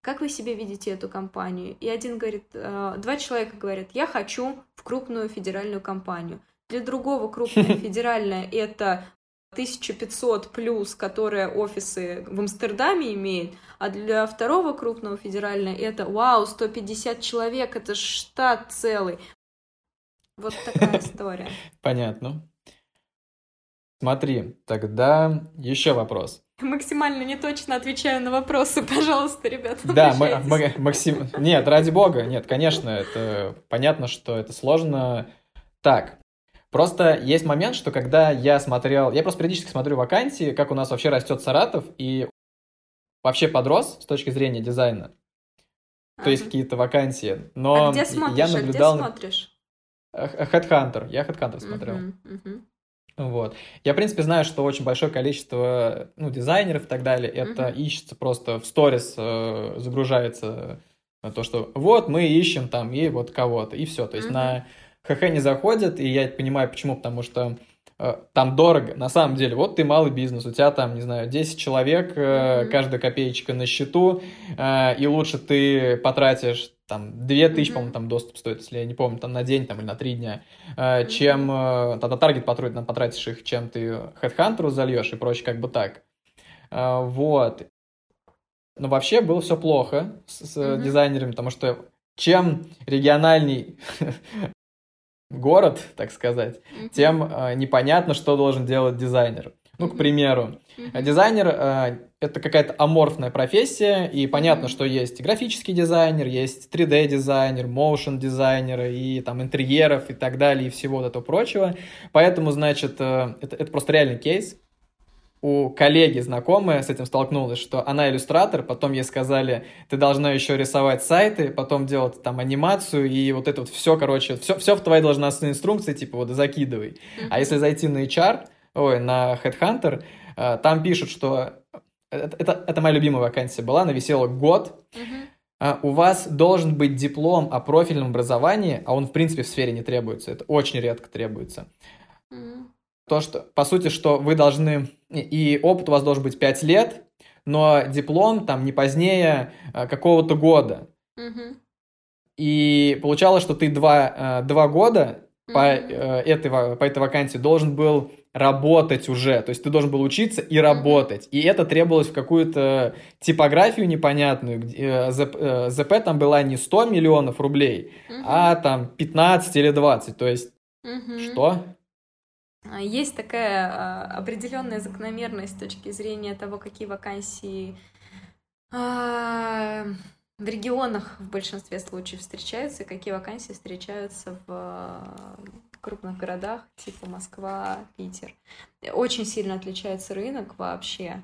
Как вы себе видите эту компанию? И один говорит, а, два человека говорят, я хочу в крупную федеральную компанию. Для другого крупная федеральная это 1500 плюс, которая офисы в Амстердаме имеет, а для второго крупного федеральная это, вау, 150 человек, это штат целый. Вот такая история. Понятно. Смотри, тогда еще вопрос. Максимально неточно отвечаю на вопросы, пожалуйста, ребята. Да, Максим... Нет, ради бога, нет, конечно, это понятно, что это сложно. Так, просто есть момент, что когда я смотрел... Я просто периодически смотрю вакансии, как у нас вообще растет Саратов, и вообще подрос с точки зрения дизайна. То есть Ага. какие-то вакансии. Но а где смотришь? я а где наблюдал... смотришь? Headhunter, я Headhunter смотрел. Мгм, мгм. Вот. Я, в принципе, знаю, что очень большое количество ну, дизайнеров и так далее, это Мгм. ищется просто в сторис, э, загружается э, то, что вот мы ищем там и вот кого-то, и все. То есть Мгм. на ХХ не заходят, и я понимаю, почему, потому что э, там дорого. На самом деле, вот ты малый бизнес, у тебя там, не знаю, 10 человек, э, Мгм. каждая копеечка на счету, э, и лучше ты потратишь там 2000, Мгм. по-моему, там доступ стоит, если я не помню, там на день там, или на 3 дня, э, чем э, тогда таргет потрудит, нам потратишь их, чем ты хедхантеру зальешь и прочее, как бы так. Э, Вот. Но вообще было все плохо с, с Мгм. дизайнерами, потому что чем региональный город, так сказать, Мгм. тем э, непонятно, что должен делать дизайнер. Ну, к примеру, Дизайнер э, это какая-то аморфная профессия, и понятно, что есть графический дизайнер, есть 3D-дизайнер, motion дизайнеры и там интерьеров и так далее, и всего вот этого прочего. Поэтому, значит, э, это, это просто реальный кейс. У коллеги знакомая с этим столкнулась, что она иллюстратор, потом ей сказали, ты должна еще рисовать сайты, потом делать там анимацию, и вот это вот все, короче, все, все в твоей должностной инструкции, типа вот закидывай. А если зайти на HR, ой, на Headhunter, э, там пишут, что это, это, это моя любимая вакансия была, она висела год. А, У вас должен быть диплом о профильном образовании, а он, в принципе, в сфере не требуется, это очень редко требуется. То, что, по сути, что вы должны, и- опыт у вас должен быть 5 лет, но диплом там не позднее э, какого-то года. И получалось, что ты два, э, два года по, э, этой, по этой вакансии должен был работать уже. То есть ты должен был учиться и работать. И это требовалось в какую-то типографию непонятную. где, э, ЗП, э, ЗП там была не 100 миллионов рублей, Мгм. а там 15 или 20. То есть Мгм. что? А, Есть такая а, определенная закономерность с точки зрения того, какие вакансии а, в регионах в большинстве случаев встречаются, и какие вакансии встречаются в крупных городах, типа Москва, Питер. Очень сильно отличается рынок вообще.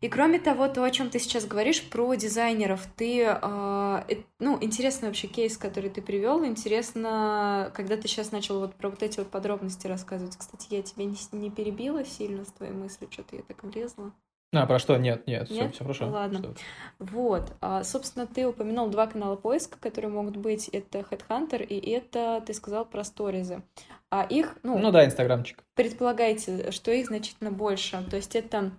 И кроме того, то, о чем ты сейчас говоришь про дизайнеров, ты, э, ну, интересный вообще кейс, который ты привел, интересно, когда ты сейчас начал вот про вот эти вот подробности рассказывать. Кстати, я тебя не, не перебила сильно с твоей мыслью, что-то я так влезла. А, про что? Нет, нет, нет? Все, все хорошо. Ладно. Что? Вот. А, собственно, ты упомянул два канала поиска, которые могут быть. Это Headhunter и это, ты сказал, про сторизы. А их, ну... Ну да, Инстаграмчик. Предполагайте, что их значительно больше. То есть это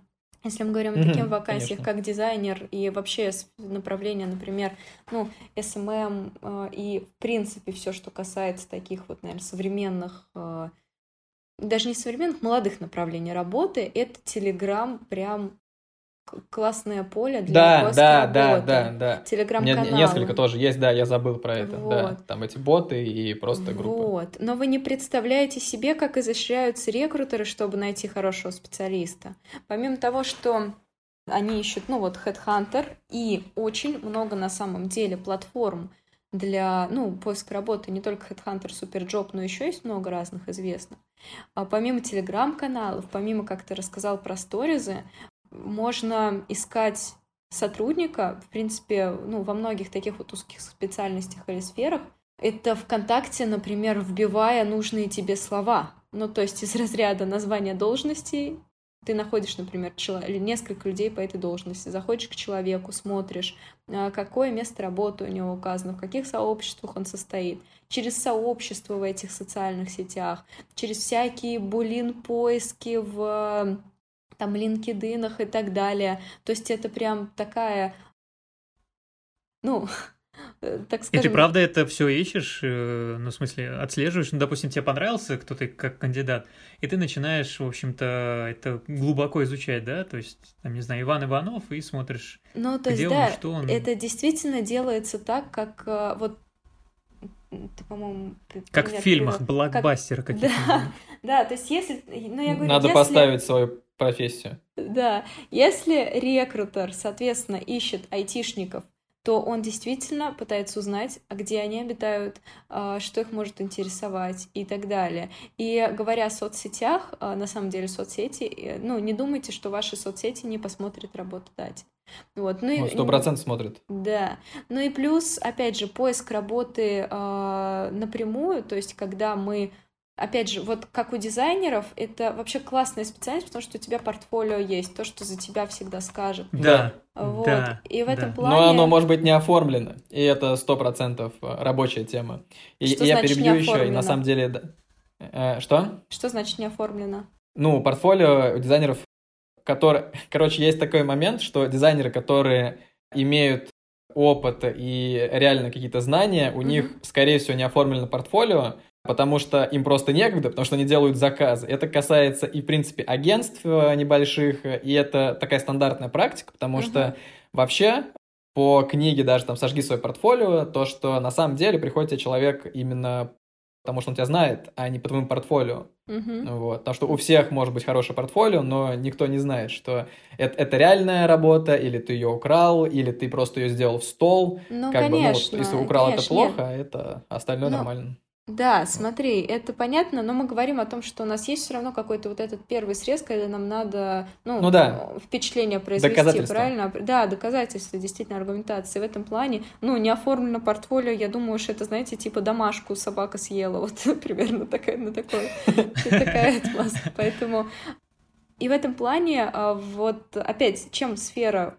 если мы говорим о таких вакансиях, конечно. как дизайнер и вообще направление, например, ну, SMM э, и, в принципе, все, что касается таких вот, наверное, современных, э, даже не современных, молодых направлений работы, это Telegram прям классное поле для да, поиска да, работы. Да, да, да, Телеграм-каналы. Несколько тоже есть, да, я забыл про это. Вот. Да, там эти боты и просто группы. Вот. Но вы не представляете себе, как изощряются рекрутеры, чтобы найти хорошего специалиста. Помимо того, что они ищут, ну вот, Headhunter, и очень много на самом деле платформ для, ну, поиска работы, не только Headhunter, Superjob, но еще есть много разных известных. А помимо телеграм-каналов, помимо, как ты рассказал про сторизы, можно искать сотрудника, в принципе, ну, во многих таких вот узких специальностях или сферах. Это ВКонтакте, например, вбивая нужные тебе слова. Ну, то есть из разряда названия должности ты находишь, например, или несколько людей по этой должности, заходишь к человеку, смотришь, а, какое место работы у него указано, в каких сообществах он состоит, через сообщество в этих социальных сетях, через всякие булин-поиски в там LinkedIn и так далее. То есть это прям такая, ну, так скажем... И ты правда это все ищешь, э, ну, в смысле, отслеживаешь, ну, допустим, тебе понравился кто-то как кандидат, и ты начинаешь, в общем-то, это глубоко изучать, да, то есть, там, не знаю, Иван Иванов, и смотришь, ну, то где есть, он, да, что он. это действительно делается так, как э, вот ты, по-моему, как в фильмах блокбастер как... Да, да, то есть если, ну я говорю, надо если... поставить свою профессию. Да, если рекрутер, соответственно, ищет айтишников, то он действительно пытается узнать, а где они обитают, а, что их может интересовать и так далее. И говоря о соцсетях, а, на самом деле соцсети, э, ну, не думайте, что ваши соцсети не посмотрит работодатель. Вот. Ну, сто процентов смотрит. Да. Ну и плюс, опять же, поиск работы э, напрямую, то есть когда мы опять же, вот как у дизайнеров, это вообще классная специальность, потому что у тебя портфолио есть, то, что за тебя всегда скажет. Да. Вот. Да, и в этом да. плане... Но оно может быть не оформлено, и это сто процентов э, рабочая тема. И, что и я значит перебью не еще, и на самом деле... Да. Э, что? Что значит не оформлено? Ну, портфолио у дизайнеров, которые... Короче, есть такой момент, что дизайнеры, которые имеют опыт и реально какие-то знания, у mm-hmm. них, скорее всего, не оформлено портфолио, потому что им просто некогда, потому что они делают заказы. Это касается и, в принципе, агентств э, небольших, и это такая стандартная практика, потому uh-huh. что вообще по книге даже там «Сожги свое портфолио», то, что на самом деле приходит тебе человек именно потому что он тебя знает, а не по твоему портфолио. Uh-huh. Вот. Потому что у всех может быть хорошее портфолио, но никто не знает, что это, это реальная работа, или ты ее украл, или ты просто ее сделал в стол. Ну, как конечно. Бы, ну, вот, если украл конечно, это плохо, нет. а это остальное ну, нормально. Да, смотри, это понятно, но мы говорим о том, что у нас есть все равно какой-то вот этот первый срез, когда нам надо, ну, ну да. впечатление произвести, правильно? Да, доказательства, действительно, аргументации. В этом плане, ну, не оформлено портфолио, я думаю, что это, знаете, типа домашку собака съела, вот примерно такая, на такой, такая отмазка. Поэтому и в этом плане, а, вот опять, чем сфера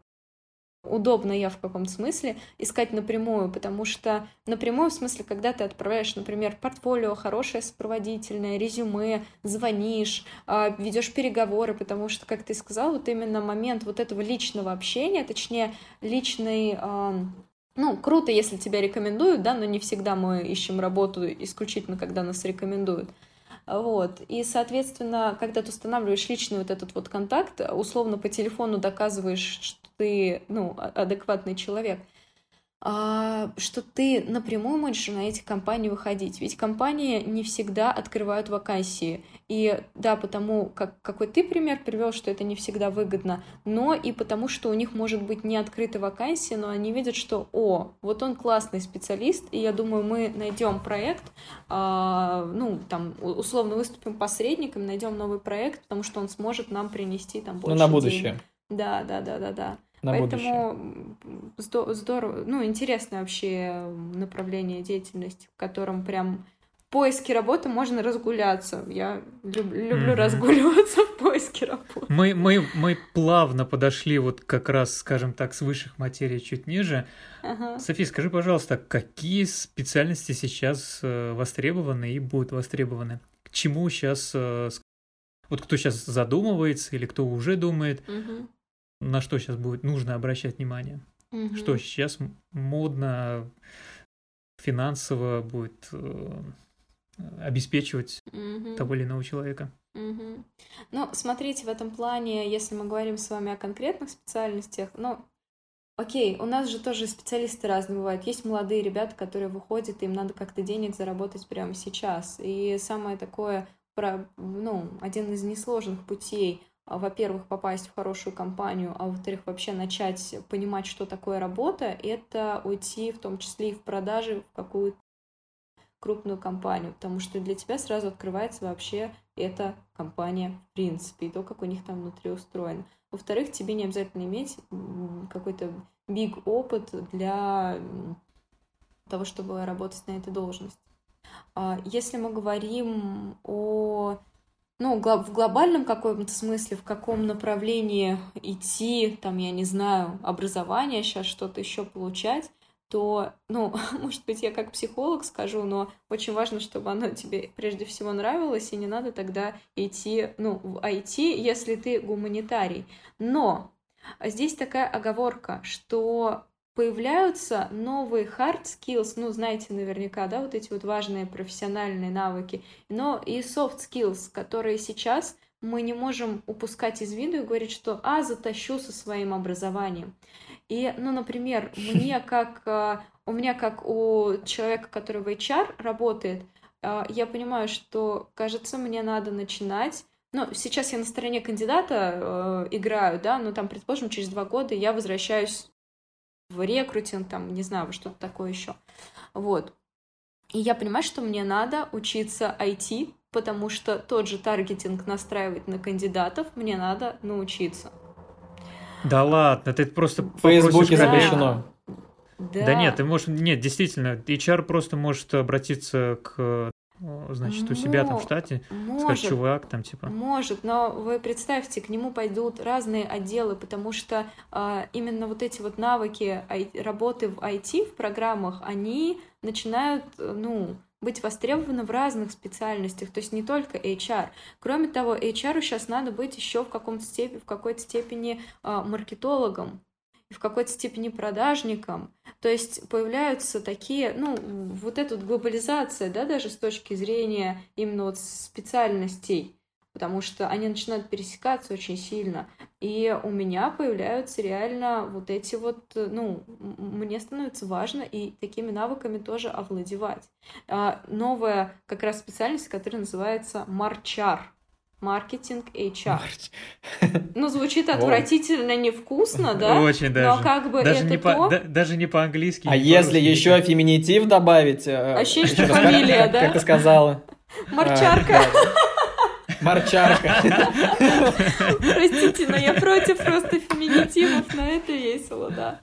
удобно я в каком-то смысле искать напрямую, потому что напрямую, в смысле, когда ты отправляешь, например, портфолио, хорошее сопроводительное, резюме, звонишь, а, ведешь переговоры, потому что, как ты сказал, вот именно момент вот этого личного общения, точнее, личный ну, круто, если тебя рекомендуют, да, но не всегда мы ищем работу исключительно, когда нас рекомендуют. Вот. И, соответственно, когда ты устанавливаешь личный вот этот вот контакт, условно по телефону доказываешь, ты, ну, а, адекватный человек, а, что ты напрямую можешь на эти компании выходить. Ведь компании не всегда открывают вакансии. И да, потому как какой ты пример привел, что это не всегда выгодно, но и потому, что у них может быть не открыта вакансия, но они видят, что о, вот он классный специалист, и я думаю, мы найдем проект, а, ну, там, условно выступим посредником, найдем новый проект, потому что он сможет нам принести там больше Ну, на будущее. Денег. Да, да, да, да, да. На Поэтому здорово, ну, интересное вообще направление деятельности, в котором прям поиске работы можно разгуляться. Я люб, люблю mm-hmm. разгуливаться в поиске работы. Мы, мы, мы плавно подошли вот как раз, скажем так, с высших материй чуть ниже. Ага. София, скажи, пожалуйста, какие специальности сейчас э, востребованы и будут востребованы? К чему сейчас, э, вот кто сейчас задумывается или кто уже думает, угу. На что сейчас будет нужно обращать внимание? Угу. Что сейчас модно, финансово будет э, обеспечивать mm-hmm. того или иного человека. Mm-hmm. Ну, смотрите, в этом плане, если мы говорим с вами о конкретных специальностях, ну, окей, у нас же тоже специалисты разные бывают. Есть молодые ребята, которые выходят, им надо как-то денег заработать прямо сейчас. И самое такое, ну, один из несложных путей, во-первых, попасть в хорошую компанию, а во-вторых, вообще начать понимать, что такое работа, это уйти в том числе и в продажи в какую-то крупную компанию, потому что для тебя сразу открывается вообще эта компания в принципе, и то, как у них там внутри устроено. Во-вторых, тебе не обязательно иметь какой-то big опыт для того, чтобы работать на этой должности. А если мы говорим о ну, в глобальном каком-то смысле, в каком направлении идти, там, я не знаю, образование, сейчас что-то еще получать, то, ну, может быть, я как психолог скажу, но очень важно, чтобы оно тебе прежде всего нравилось, и не надо тогда идти, ну, в IT, если ты гуманитарий. Но здесь такая оговорка, что появляются новые hard skills, ну, знаете наверняка, да, вот эти вот важные профессиональные навыки, но и soft skills, которые сейчас мы не можем упускать из виду и говорить, что «а, затащу со своим образованием». И, ну, например, мне как э, у меня как у человека, который в HR работает, э, я понимаю, что, кажется, мне надо начинать. Ну, сейчас я на стороне кандидата э, играю, да, но там, предположим, через два года я возвращаюсь в рекрутинг, там, не знаю, что-то такое еще. Вот. И я понимаю, что мне надо учиться IT, потому что тот же таргетинг настраивать на кандидатов мне надо научиться. Да ладно, это просто В Фейсбуке запрещено. Да. да нет, ты можешь... Нет, действительно, HR просто может обратиться к значит, у себя там в штате, может, чувак, там типа. Может, но вы представьте, к нему пойдут разные отделы, потому что э, именно вот эти вот навыки работы в IT, в программах, они начинают, ну, быть востребованы в разных специальностях, то есть не только HR. Кроме того, HR сейчас надо быть еще в, каком-то степени, в какой-то степени э, маркетологом, в какой-то степени продажником. То есть появляются такие, ну, вот эта вот глобализация, да, даже с точки зрения именно вот специальностей потому что они начинают пересекаться очень сильно. И у меня появляются реально вот эти вот, ну, мне становится важно и такими навыками тоже овладевать. А, новая как раз специальность, которая называется марчар. Маркетинг HR. Ну, звучит отвратительно, невкусно, да? Очень даже. Но как бы даже это не то... По, даже не по-английски. А если еще феминитив добавить... Э, Ощущение, что фамилия, да? Как ты сказала. Марчарка. Марчарка. Простите, но я против просто феминитивов, но это весело, да.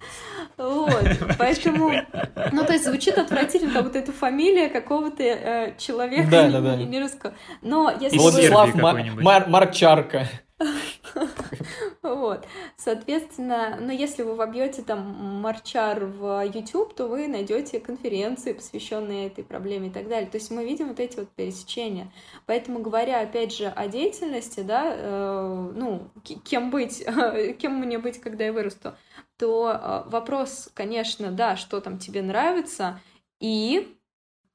Вот, поэтому, ну, то есть звучит отвратительно, как будто это фамилия какого-то э, человека да, да, да. не русского. Но если Владислав Мар- Марчарка. Вот. Соответственно, но ну, если вы вобьете там марчар в YouTube, то вы найдете конференции, посвященные этой проблеме и так далее. То есть мы видим вот эти вот пересечения. Поэтому, говоря опять же о деятельности, да, э, ну, кем быть, кем мне быть, когда я вырасту, то э, вопрос, конечно, да, что там тебе нравится, и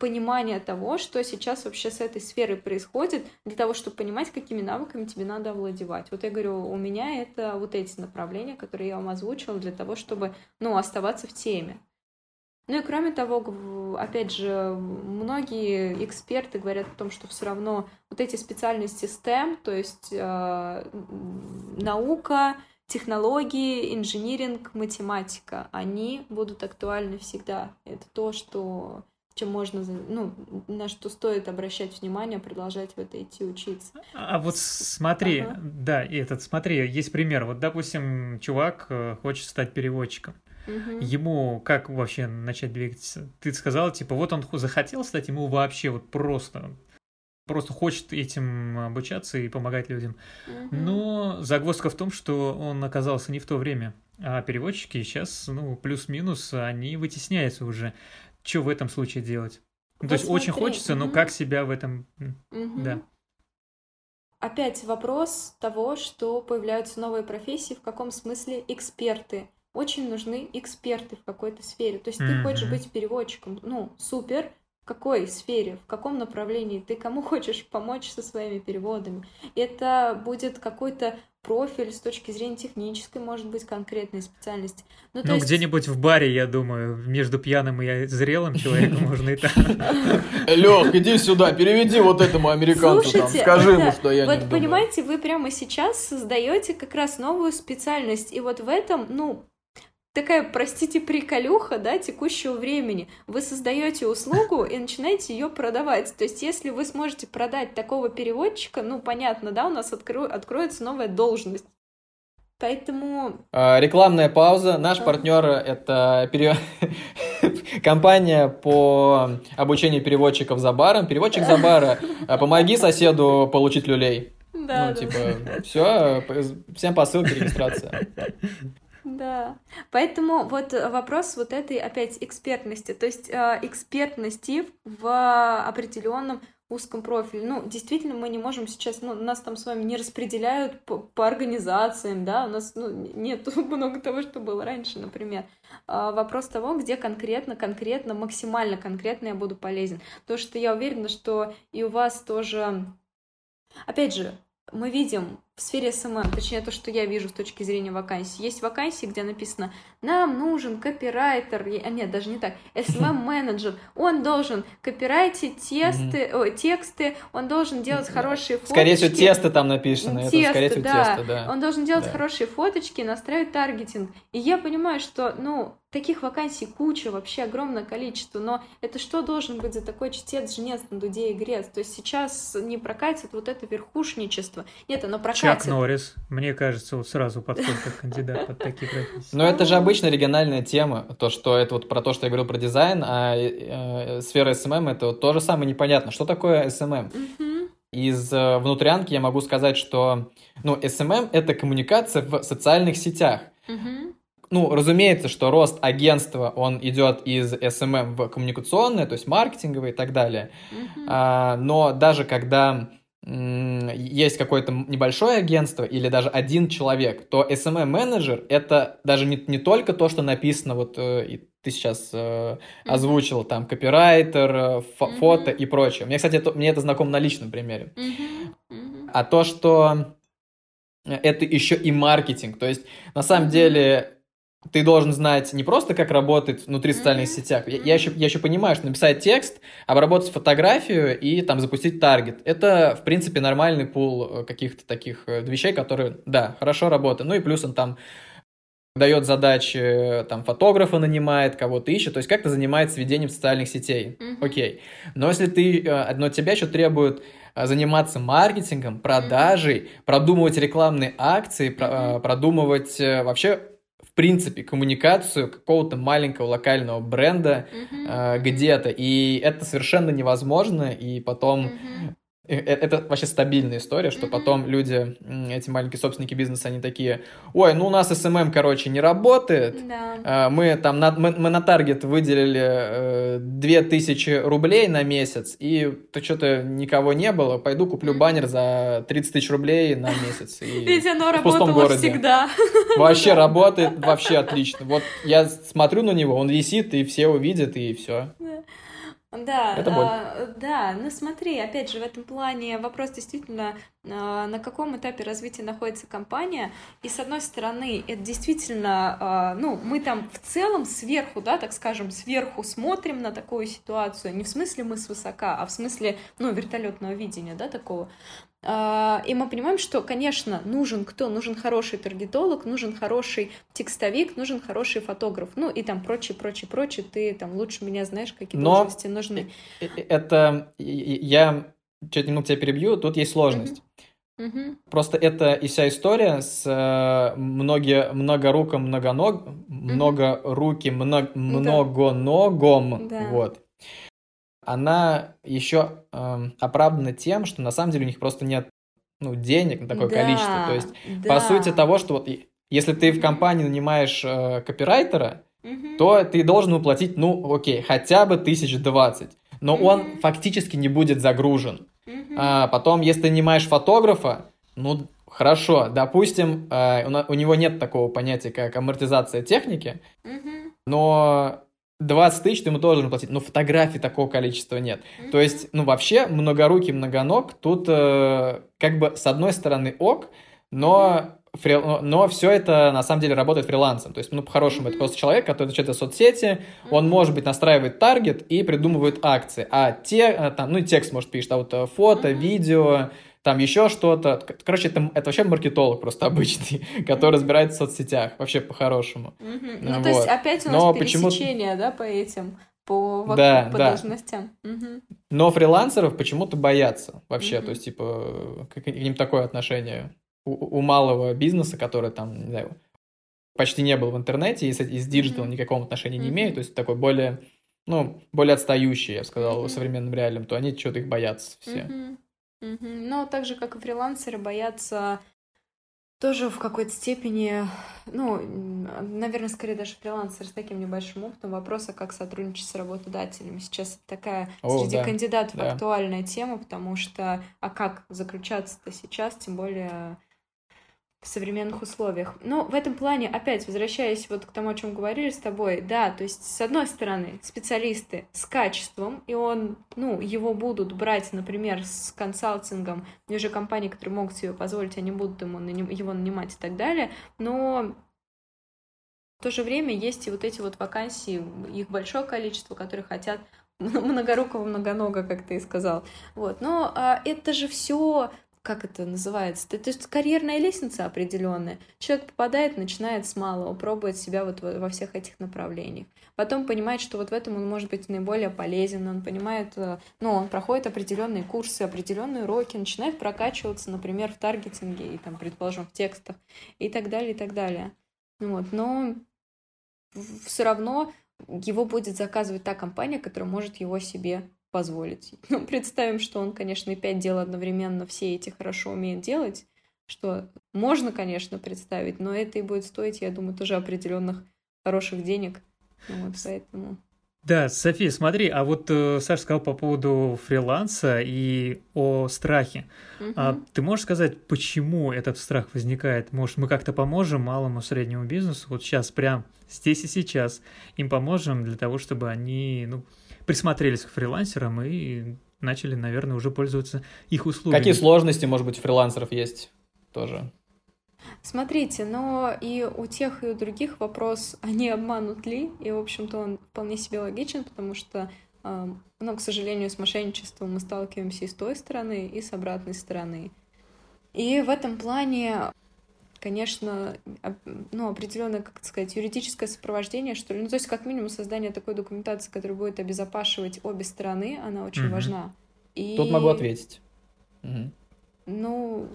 понимание того, что сейчас вообще с этой сферой происходит, для того, чтобы понимать, какими навыками тебе надо овладевать. Вот я говорю, у меня это вот эти направления, которые я вам озвучила, для того, чтобы, ну, оставаться в теме. Ну и кроме того, опять же, многие эксперты говорят о том, что все равно вот эти специальности STEM, то есть э, наука, технологии, инжиниринг, математика, они будут актуальны всегда. Это то, что чем можно, ну, на что стоит обращать внимание, продолжать в это идти учиться. А вот смотри, ага. да, этот, смотри, есть пример. Вот, допустим, чувак э, хочет стать переводчиком. Угу. Ему как вообще начать двигаться? Ты сказал, типа, вот он захотел стать, ему вообще вот просто просто хочет этим обучаться и помогать людям. Угу. Но загвоздка в том, что он оказался не в то время. А переводчики сейчас, ну, плюс-минус, они вытесняются уже. Что в этом случае делать? Ну, то есть очень хочется, но как себя в этом... Угу. Да. Опять вопрос того, что появляются новые профессии, в каком смысле эксперты. Очень нужны эксперты в какой-то сфере. То есть mm-hmm. ты хочешь быть переводчиком, ну, супер, в какой сфере, в каком направлении, ты кому хочешь помочь со своими переводами. Это будет какой-то профиль с точки зрения технической, может быть, конкретной специальности. Ну, ну есть... где-нибудь в баре, я думаю, между пьяным и зрелым человеком можно и так. Лех, иди сюда, переведи вот этому американцу там, скажи ему, что я Вот понимаете, вы прямо сейчас создаете как раз новую специальность, и вот в этом, ну, такая, простите, приколюха, да, текущего времени. Вы создаете услугу и начинаете ее продавать. То есть, если вы сможете продать такого переводчика, ну, понятно, да, у нас откро... откроется новая должность. Поэтому... А, рекламная пауза. Наш партнер это пере... компания по обучению переводчиков за баром. Переводчик за бара. А, помоги соседу получить люлей. Да, ну, да. типа, все, всем по ссылке регистрация. Да. Поэтому вот вопрос вот этой опять экспертности, то есть э, экспертности в определенном узком профиле. Ну, действительно, мы не можем сейчас, ну, нас там с вами не распределяют по, по организациям, да, у нас ну, нет много того, что было раньше, например. А вопрос того, где конкретно, конкретно, максимально конкретно я буду полезен. То, что я уверена, что и у вас тоже... Опять же, мы видим в сфере SMM, точнее то, что я вижу с точки зрения вакансий. Есть вакансии, где написано «Нам нужен копирайтер», а нет, даже не так, SMM-менеджер. Он должен копирайтить тесты, о, тексты, он должен делать хорошие фоточки. Скорее всего, тесты там написано. Тесты, это, скорее всего, да. Тесты, да. Он должен делать да. хорошие фоточки, настраивать таргетинг. И я понимаю, что, ну, таких вакансий куча, вообще огромное количество, но это что должен быть за такой чтец, жнец, на дуде и грец? То есть сейчас не прокатит вот это верхушничество. Нет, оно прокатит Чак Норрис, мне кажется, вот сразу подходит как кандидат под такие профессии. Но это же обычно региональная тема, то, что это вот про то, что я говорил про дизайн, а э, сфера SMM это вот то же самое непонятно. Что такое SMM? Из э, внутрянки я могу сказать, что ну, SMM — это коммуникация в социальных сетях. Ну, разумеется, что рост агентства, он идет из SMM в коммуникационное, то есть маркетинговое и так далее. А, но даже когда есть какое-то небольшое агентство или даже один человек, то SMM-менеджер — это даже не, не только то, что написано, вот э, ты сейчас э, озвучил, там, копирайтер, э, фо- mm-hmm. фото и прочее. Мне, кстати, это, мне это знакомо на личном примере. Mm-hmm. Mm-hmm. А то, что это еще и маркетинг. То есть, на самом деле, ты должен знать не просто, как работать внутри социальных mm-hmm. сетях. Я, я, еще, я еще понимаю, что написать текст, обработать фотографию и там запустить таргет. Это, в принципе, нормальный пул э, каких-то таких э, вещей, которые, да, хорошо работают. Ну и плюс он там дает задачи, э, там, фотографа нанимает, кого-то ищет, то есть как-то занимается ведением социальных сетей. Mm-hmm. Окей. Но если ты, одно тебя еще требует заниматься маркетингом, продажей, mm-hmm. продумывать рекламные акции, mm-hmm. продумывать вообще принципе, коммуникацию какого-то маленького локального бренда mm-hmm. э, где-то. И это совершенно невозможно. И потом mm-hmm. Э, э, это вообще стабильная история, что потом люди, эти маленькие собственники бизнеса, они такие, ой, ну у нас SMM, короче, не работает, да. мы там, на, мы, мы на таргет выделили э, 2000 рублей на месяц, и то что-то никого не было, пойду куплю баннер за 30 тысяч рублей на месяц. И Ведь оно работало городе. всегда. Вообще работает, вообще отлично. Вот я смотрю на него, он висит, и все увидят, и все. Да, это боль. А, да, ну смотри, опять же, в этом плане вопрос действительно, а, на каком этапе развития находится компания, и с одной стороны, это действительно, а, ну, мы там в целом сверху, да, так скажем, сверху смотрим на такую ситуацию, не в смысле мы свысока, а в смысле, ну, вертолетного видения, да, такого, А, и мы понимаем, что, конечно, нужен кто? Нужен хороший таргетолог, нужен хороший текстовик, нужен хороший фотограф. Ну и там прочее, прочее, прочее. Ты там лучше меня знаешь, какие Но должности нужны. Это я чуть немного тебя перебью, тут есть сложность. Угу. Просто это и вся история с э, многие, многоруком, многоног, угу. многоруким, много, многоногом, да. вот. Она еще э, оправдана тем, что на самом деле у них просто нет ну, денег на такое да, количество. То есть, да. по сути того, что вот если ты в компании нанимаешь э, копирайтера, угу. то ты должен уплатить, ну, окей, хотя бы тысяч двадцать. Но угу. он фактически не будет загружен. Угу. А, потом, если ты нанимаешь фотографа, ну, хорошо, допустим, э, у, у него нет такого понятия, как амортизация техники, угу. но 20 тысяч ты ему тоже должен платить, но фотографий такого количества нет. Mm-hmm. То есть, ну, вообще, многорукий, многоног, тут э, как бы с одной стороны ок, но, фри... но все это на самом деле работает фрилансом. То есть, ну, по-хорошему, mm-hmm. это просто человек, который отвечает за соцсети, mm-hmm. он, может быть, настраивает таргет и придумывает акции, а те, э, там, ну, и текст, может, пишет, а вот э, фото, mm-hmm. видео, там еще что-то. Короче, это, это вообще маркетолог просто обычный, который разбирается в соцсетях, вообще по-хорошему. Mm-hmm. Ну, вот. то есть опять у нас Но пересечение, почему... да, по этим, по, вокруг, да, по да. должностям. Угу. Но фрилансеров почему-то боятся вообще, угу. то есть, типа, к, к ним такое отношение у, у малого бизнеса, который там, не знаю, почти не был в интернете и с, и с digital 'ом mm-hmm. никакого отношения не mm-hmm. имеет, то есть такой более, ну, более отстающий, я бы сказал, mm-hmm. современным реалиям, то они что-то их боятся все. Mm-hmm. Угу. Но так же, как и фрилансеры, боятся тоже в какой-то степени, ну, наверное, скорее даже фрилансер с таким небольшим опытом вопроса, как сотрудничать с работодателями. Сейчас такая О, среди да, кандидатов да. актуальная тема, потому что, а как заключаться-то сейчас, тем более в современных условиях. Но в этом плане, опять возвращаясь вот к тому, о чем говорили с тобой, да, то есть с одной стороны специалисты с качеством, и он, ну, его будут брать, например, с консалтингом, и уже компании, которые могут себе позволить, они будут ему, его нанимать и так далее, но в то же время есть и вот эти вот вакансии, их большое количество, которые хотят многорукого многонога, как ты и сказал. Вот. Но а, это же все как это называется? Это, это карьерная лестница определенная. Человек попадает, начинает с малого, пробует себя вот во всех этих направлениях. Потом понимает, что вот в этом он может быть наиболее полезен, он понимает, э, ну, он проходит определенные курсы, определенные уроки, начинает прокачиваться, например, в таргетинге и там, предположим, в текстах и так далее, и так далее. Ну вот, но все равно его будет заказывать та компания, которая может его себе позволить. Ну, представим, что он, конечно, и пять дел одновременно все эти хорошо умеет делать, что можно, конечно, представить, но это и будет стоить, я думаю, тоже определенных хороших денег. Ну, вот поэтому... Да, София, смотри, а вот э, Саша сказал по поводу фриланса и о страхе. Угу. А ты можешь сказать, почему этот страх возникает? Может, мы как-то поможем малому среднему бизнесу вот сейчас, прям здесь и сейчас, им поможем для того, чтобы они, ну, присмотрелись к фрилансерам и начали, наверное, уже пользоваться их услугами. Какие сложности, может быть, у фрилансеров есть тоже? Смотрите, но и у тех, и у других вопрос, они обманут ли? И, в общем-то, он вполне себе логичен, потому что, ну, к сожалению, с мошенничеством мы сталкиваемся и с той стороны, и с обратной стороны. И в этом плане конечно, ну, определенное, как сказать, юридическое сопровождение, что ли. Ну, то есть, как минимум, создание такой документации, которая будет обезопашивать обе стороны, она очень угу. важна. И... Тут могу ответить. Угу. Ну,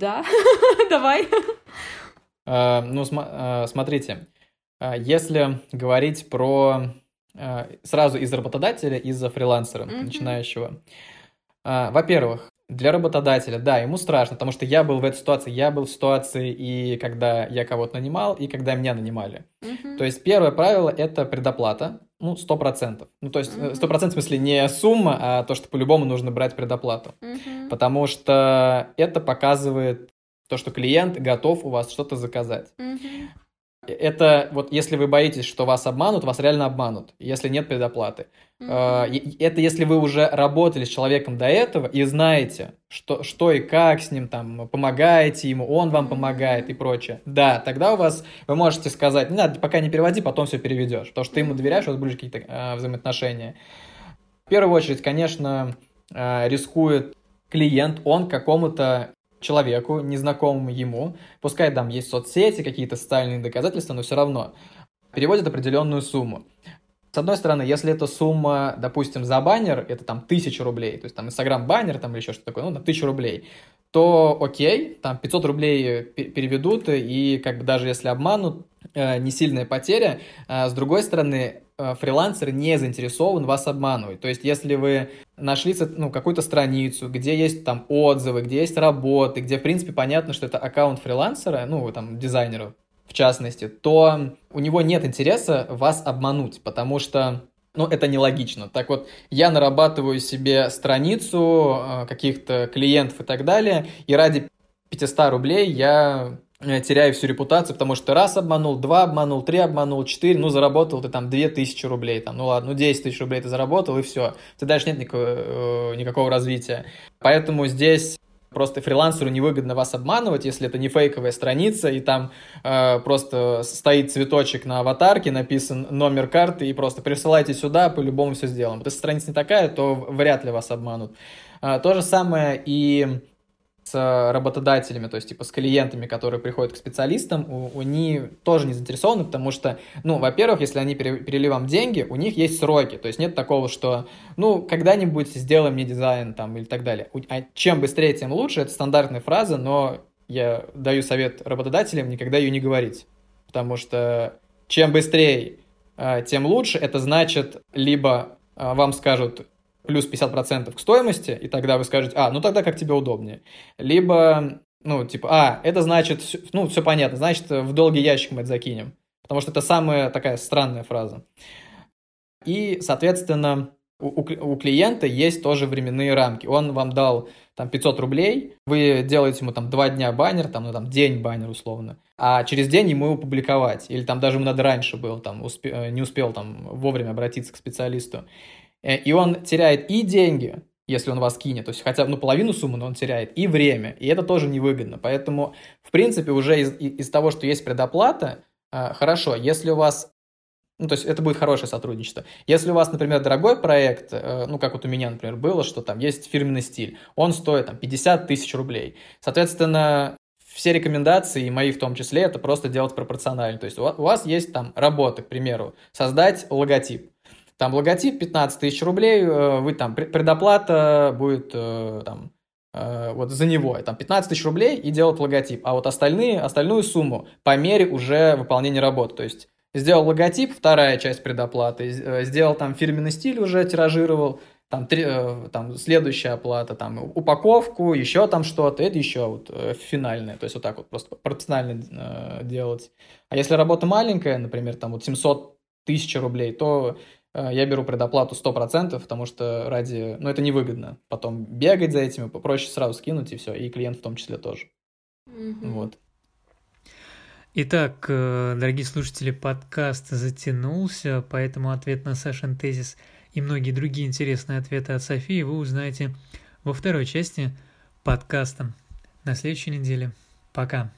да, давай. А, ну, а, смотрите, а, если говорить про сразу из работодателя и за фрилансера начинающего. Во-первых, для работодателя, да, ему страшно, потому что я был в этой ситуации, я был в ситуации и когда я кого-то нанимал, и когда меня нанимали. Uh-huh. То есть первое правило – это предоплата, ну, сто процентов. Ну, то есть сто процентов в смысле не сумма, а то, что по-любому нужно брать предоплату. Uh-huh. Потому что это показывает то, что клиент готов у вас что-то заказать. Uh-huh. Это вот если вы боитесь, что вас обманут, вас реально обманут, если нет предоплаты. Mm-hmm. Это если вы уже работали с человеком до этого и знаете, что, что и как с ним там, помогаете ему, он вам mm-hmm. помогает и прочее. Да, тогда у вас, вы можете сказать, не надо, пока не переводи, потом все переведешь, потому что ты ему доверяешь, у вас будут какие-то э, взаимоотношения. В первую очередь, конечно, э, рискует клиент, он какому-то человеку, незнакомому ему, пускай там есть соцсети, какие-то социальные доказательства, но все равно переводит определенную сумму. С одной стороны, если эта сумма, допустим, за баннер, это там тысяча рублей, то есть там Инстаграм баннер там или еще что-то такое, ну, на тысячу рублей, то окей, там 500 рублей переведут, и как бы даже если обманут, э, не сильная потеря. А с другой стороны, фрилансер не заинтересован вас обманывать. То есть, если вы нашли ну, какую-то страницу, где есть там отзывы, где есть работы, где, в принципе, понятно, что это аккаунт фрилансера, ну, там, дизайнера, в частности, то у него нет интереса вас обмануть, потому что ну, это нелогично. Так вот, я нарабатываю себе страницу э, каких-то клиентов и так далее, и ради 500 рублей я э, теряю всю репутацию, потому что раз обманул, два обманул, три обманул, четыре, ну, заработал ты там две тысячи рублей, там, ну ладно, ну, 10 тысяч рублей ты заработал, и все. У дальше нет никакого, э, никакого развития. Поэтому здесь Просто фрилансеру невыгодно вас обманывать, если это не фейковая страница, и там э, просто стоит цветочек на аватарке, написан номер карты, и просто присылайте сюда, по-любому все сделаем. Если страница не такая, то вряд ли вас обманут. Э, то же самое и с работодателями, то есть типа с клиентами, которые приходят к специалистам, у, них тоже не заинтересованы, потому что, ну, во-первых, если они перевели вам деньги, у них есть сроки, то есть нет такого, что, ну, когда-нибудь сделай мне дизайн там или так далее. А чем быстрее, тем лучше, это стандартная фраза, но я даю совет работодателям никогда ее не говорить, потому что чем быстрее, а, тем лучше, это значит, либо а, вам скажут, плюс 50% к стоимости, и тогда вы скажете, а, ну тогда как тебе удобнее. Либо, ну, типа, а, это значит, ну, все понятно, значит, в долгий ящик мы это закинем. Потому что это самая такая странная фраза. И, соответственно, у, у клиента есть тоже временные рамки. Он вам дал там 500 рублей, вы делаете ему там два дня баннер, там, ну, там день баннер условно, а через день ему его публиковать. Или там даже ему надо раньше был, там, успе- не успел там вовремя обратиться к специалисту. Э, и он теряет и деньги, если он вас кинет, то есть хотя бы ну, половину суммы, но он теряет, и время, и это тоже невыгодно. Поэтому, в принципе, уже из, из того, что есть предоплата, э, хорошо, если у вас ну, то есть это будет хорошее сотрудничество. Если у вас, например, дорогой проект, э, ну, как вот у меня, например, было, что там есть фирменный стиль, он стоит там 50 тысяч рублей. Соответственно, все рекомендации, мои в том числе, это просто делать пропорционально. То есть у вас есть там работа, к примеру, создать логотип. Там логотип 15 тысяч рублей, э, вы там предоплата будет э, там э, вот за него, там 15 тысяч рублей и делать логотип, а вот остальные, остальную сумму по мере уже выполнения работы, то есть сделал логотип, вторая часть предоплаты, сделал там фирменный стиль уже, тиражировал, там, три, там следующая оплата, там упаковку, еще там что-то, это еще вот финальное, то есть вот так вот просто пропорционально э, делать. А если работа маленькая, например, там вот 700 тысяч рублей, то я беру предоплату 100%, потому что ради... Ну, это невыгодно. Потом бегать за этим, проще сразу скинуть, и все. И клиент в том числе тоже. Mm-hmm. Вот. Итак, э, дорогие слушатели, подкаст затянулся, поэтому ответ на Сашин тезис и многие другие интересные ответы от Софии вы узнаете во второй части подкаста на следующей неделе. Пока.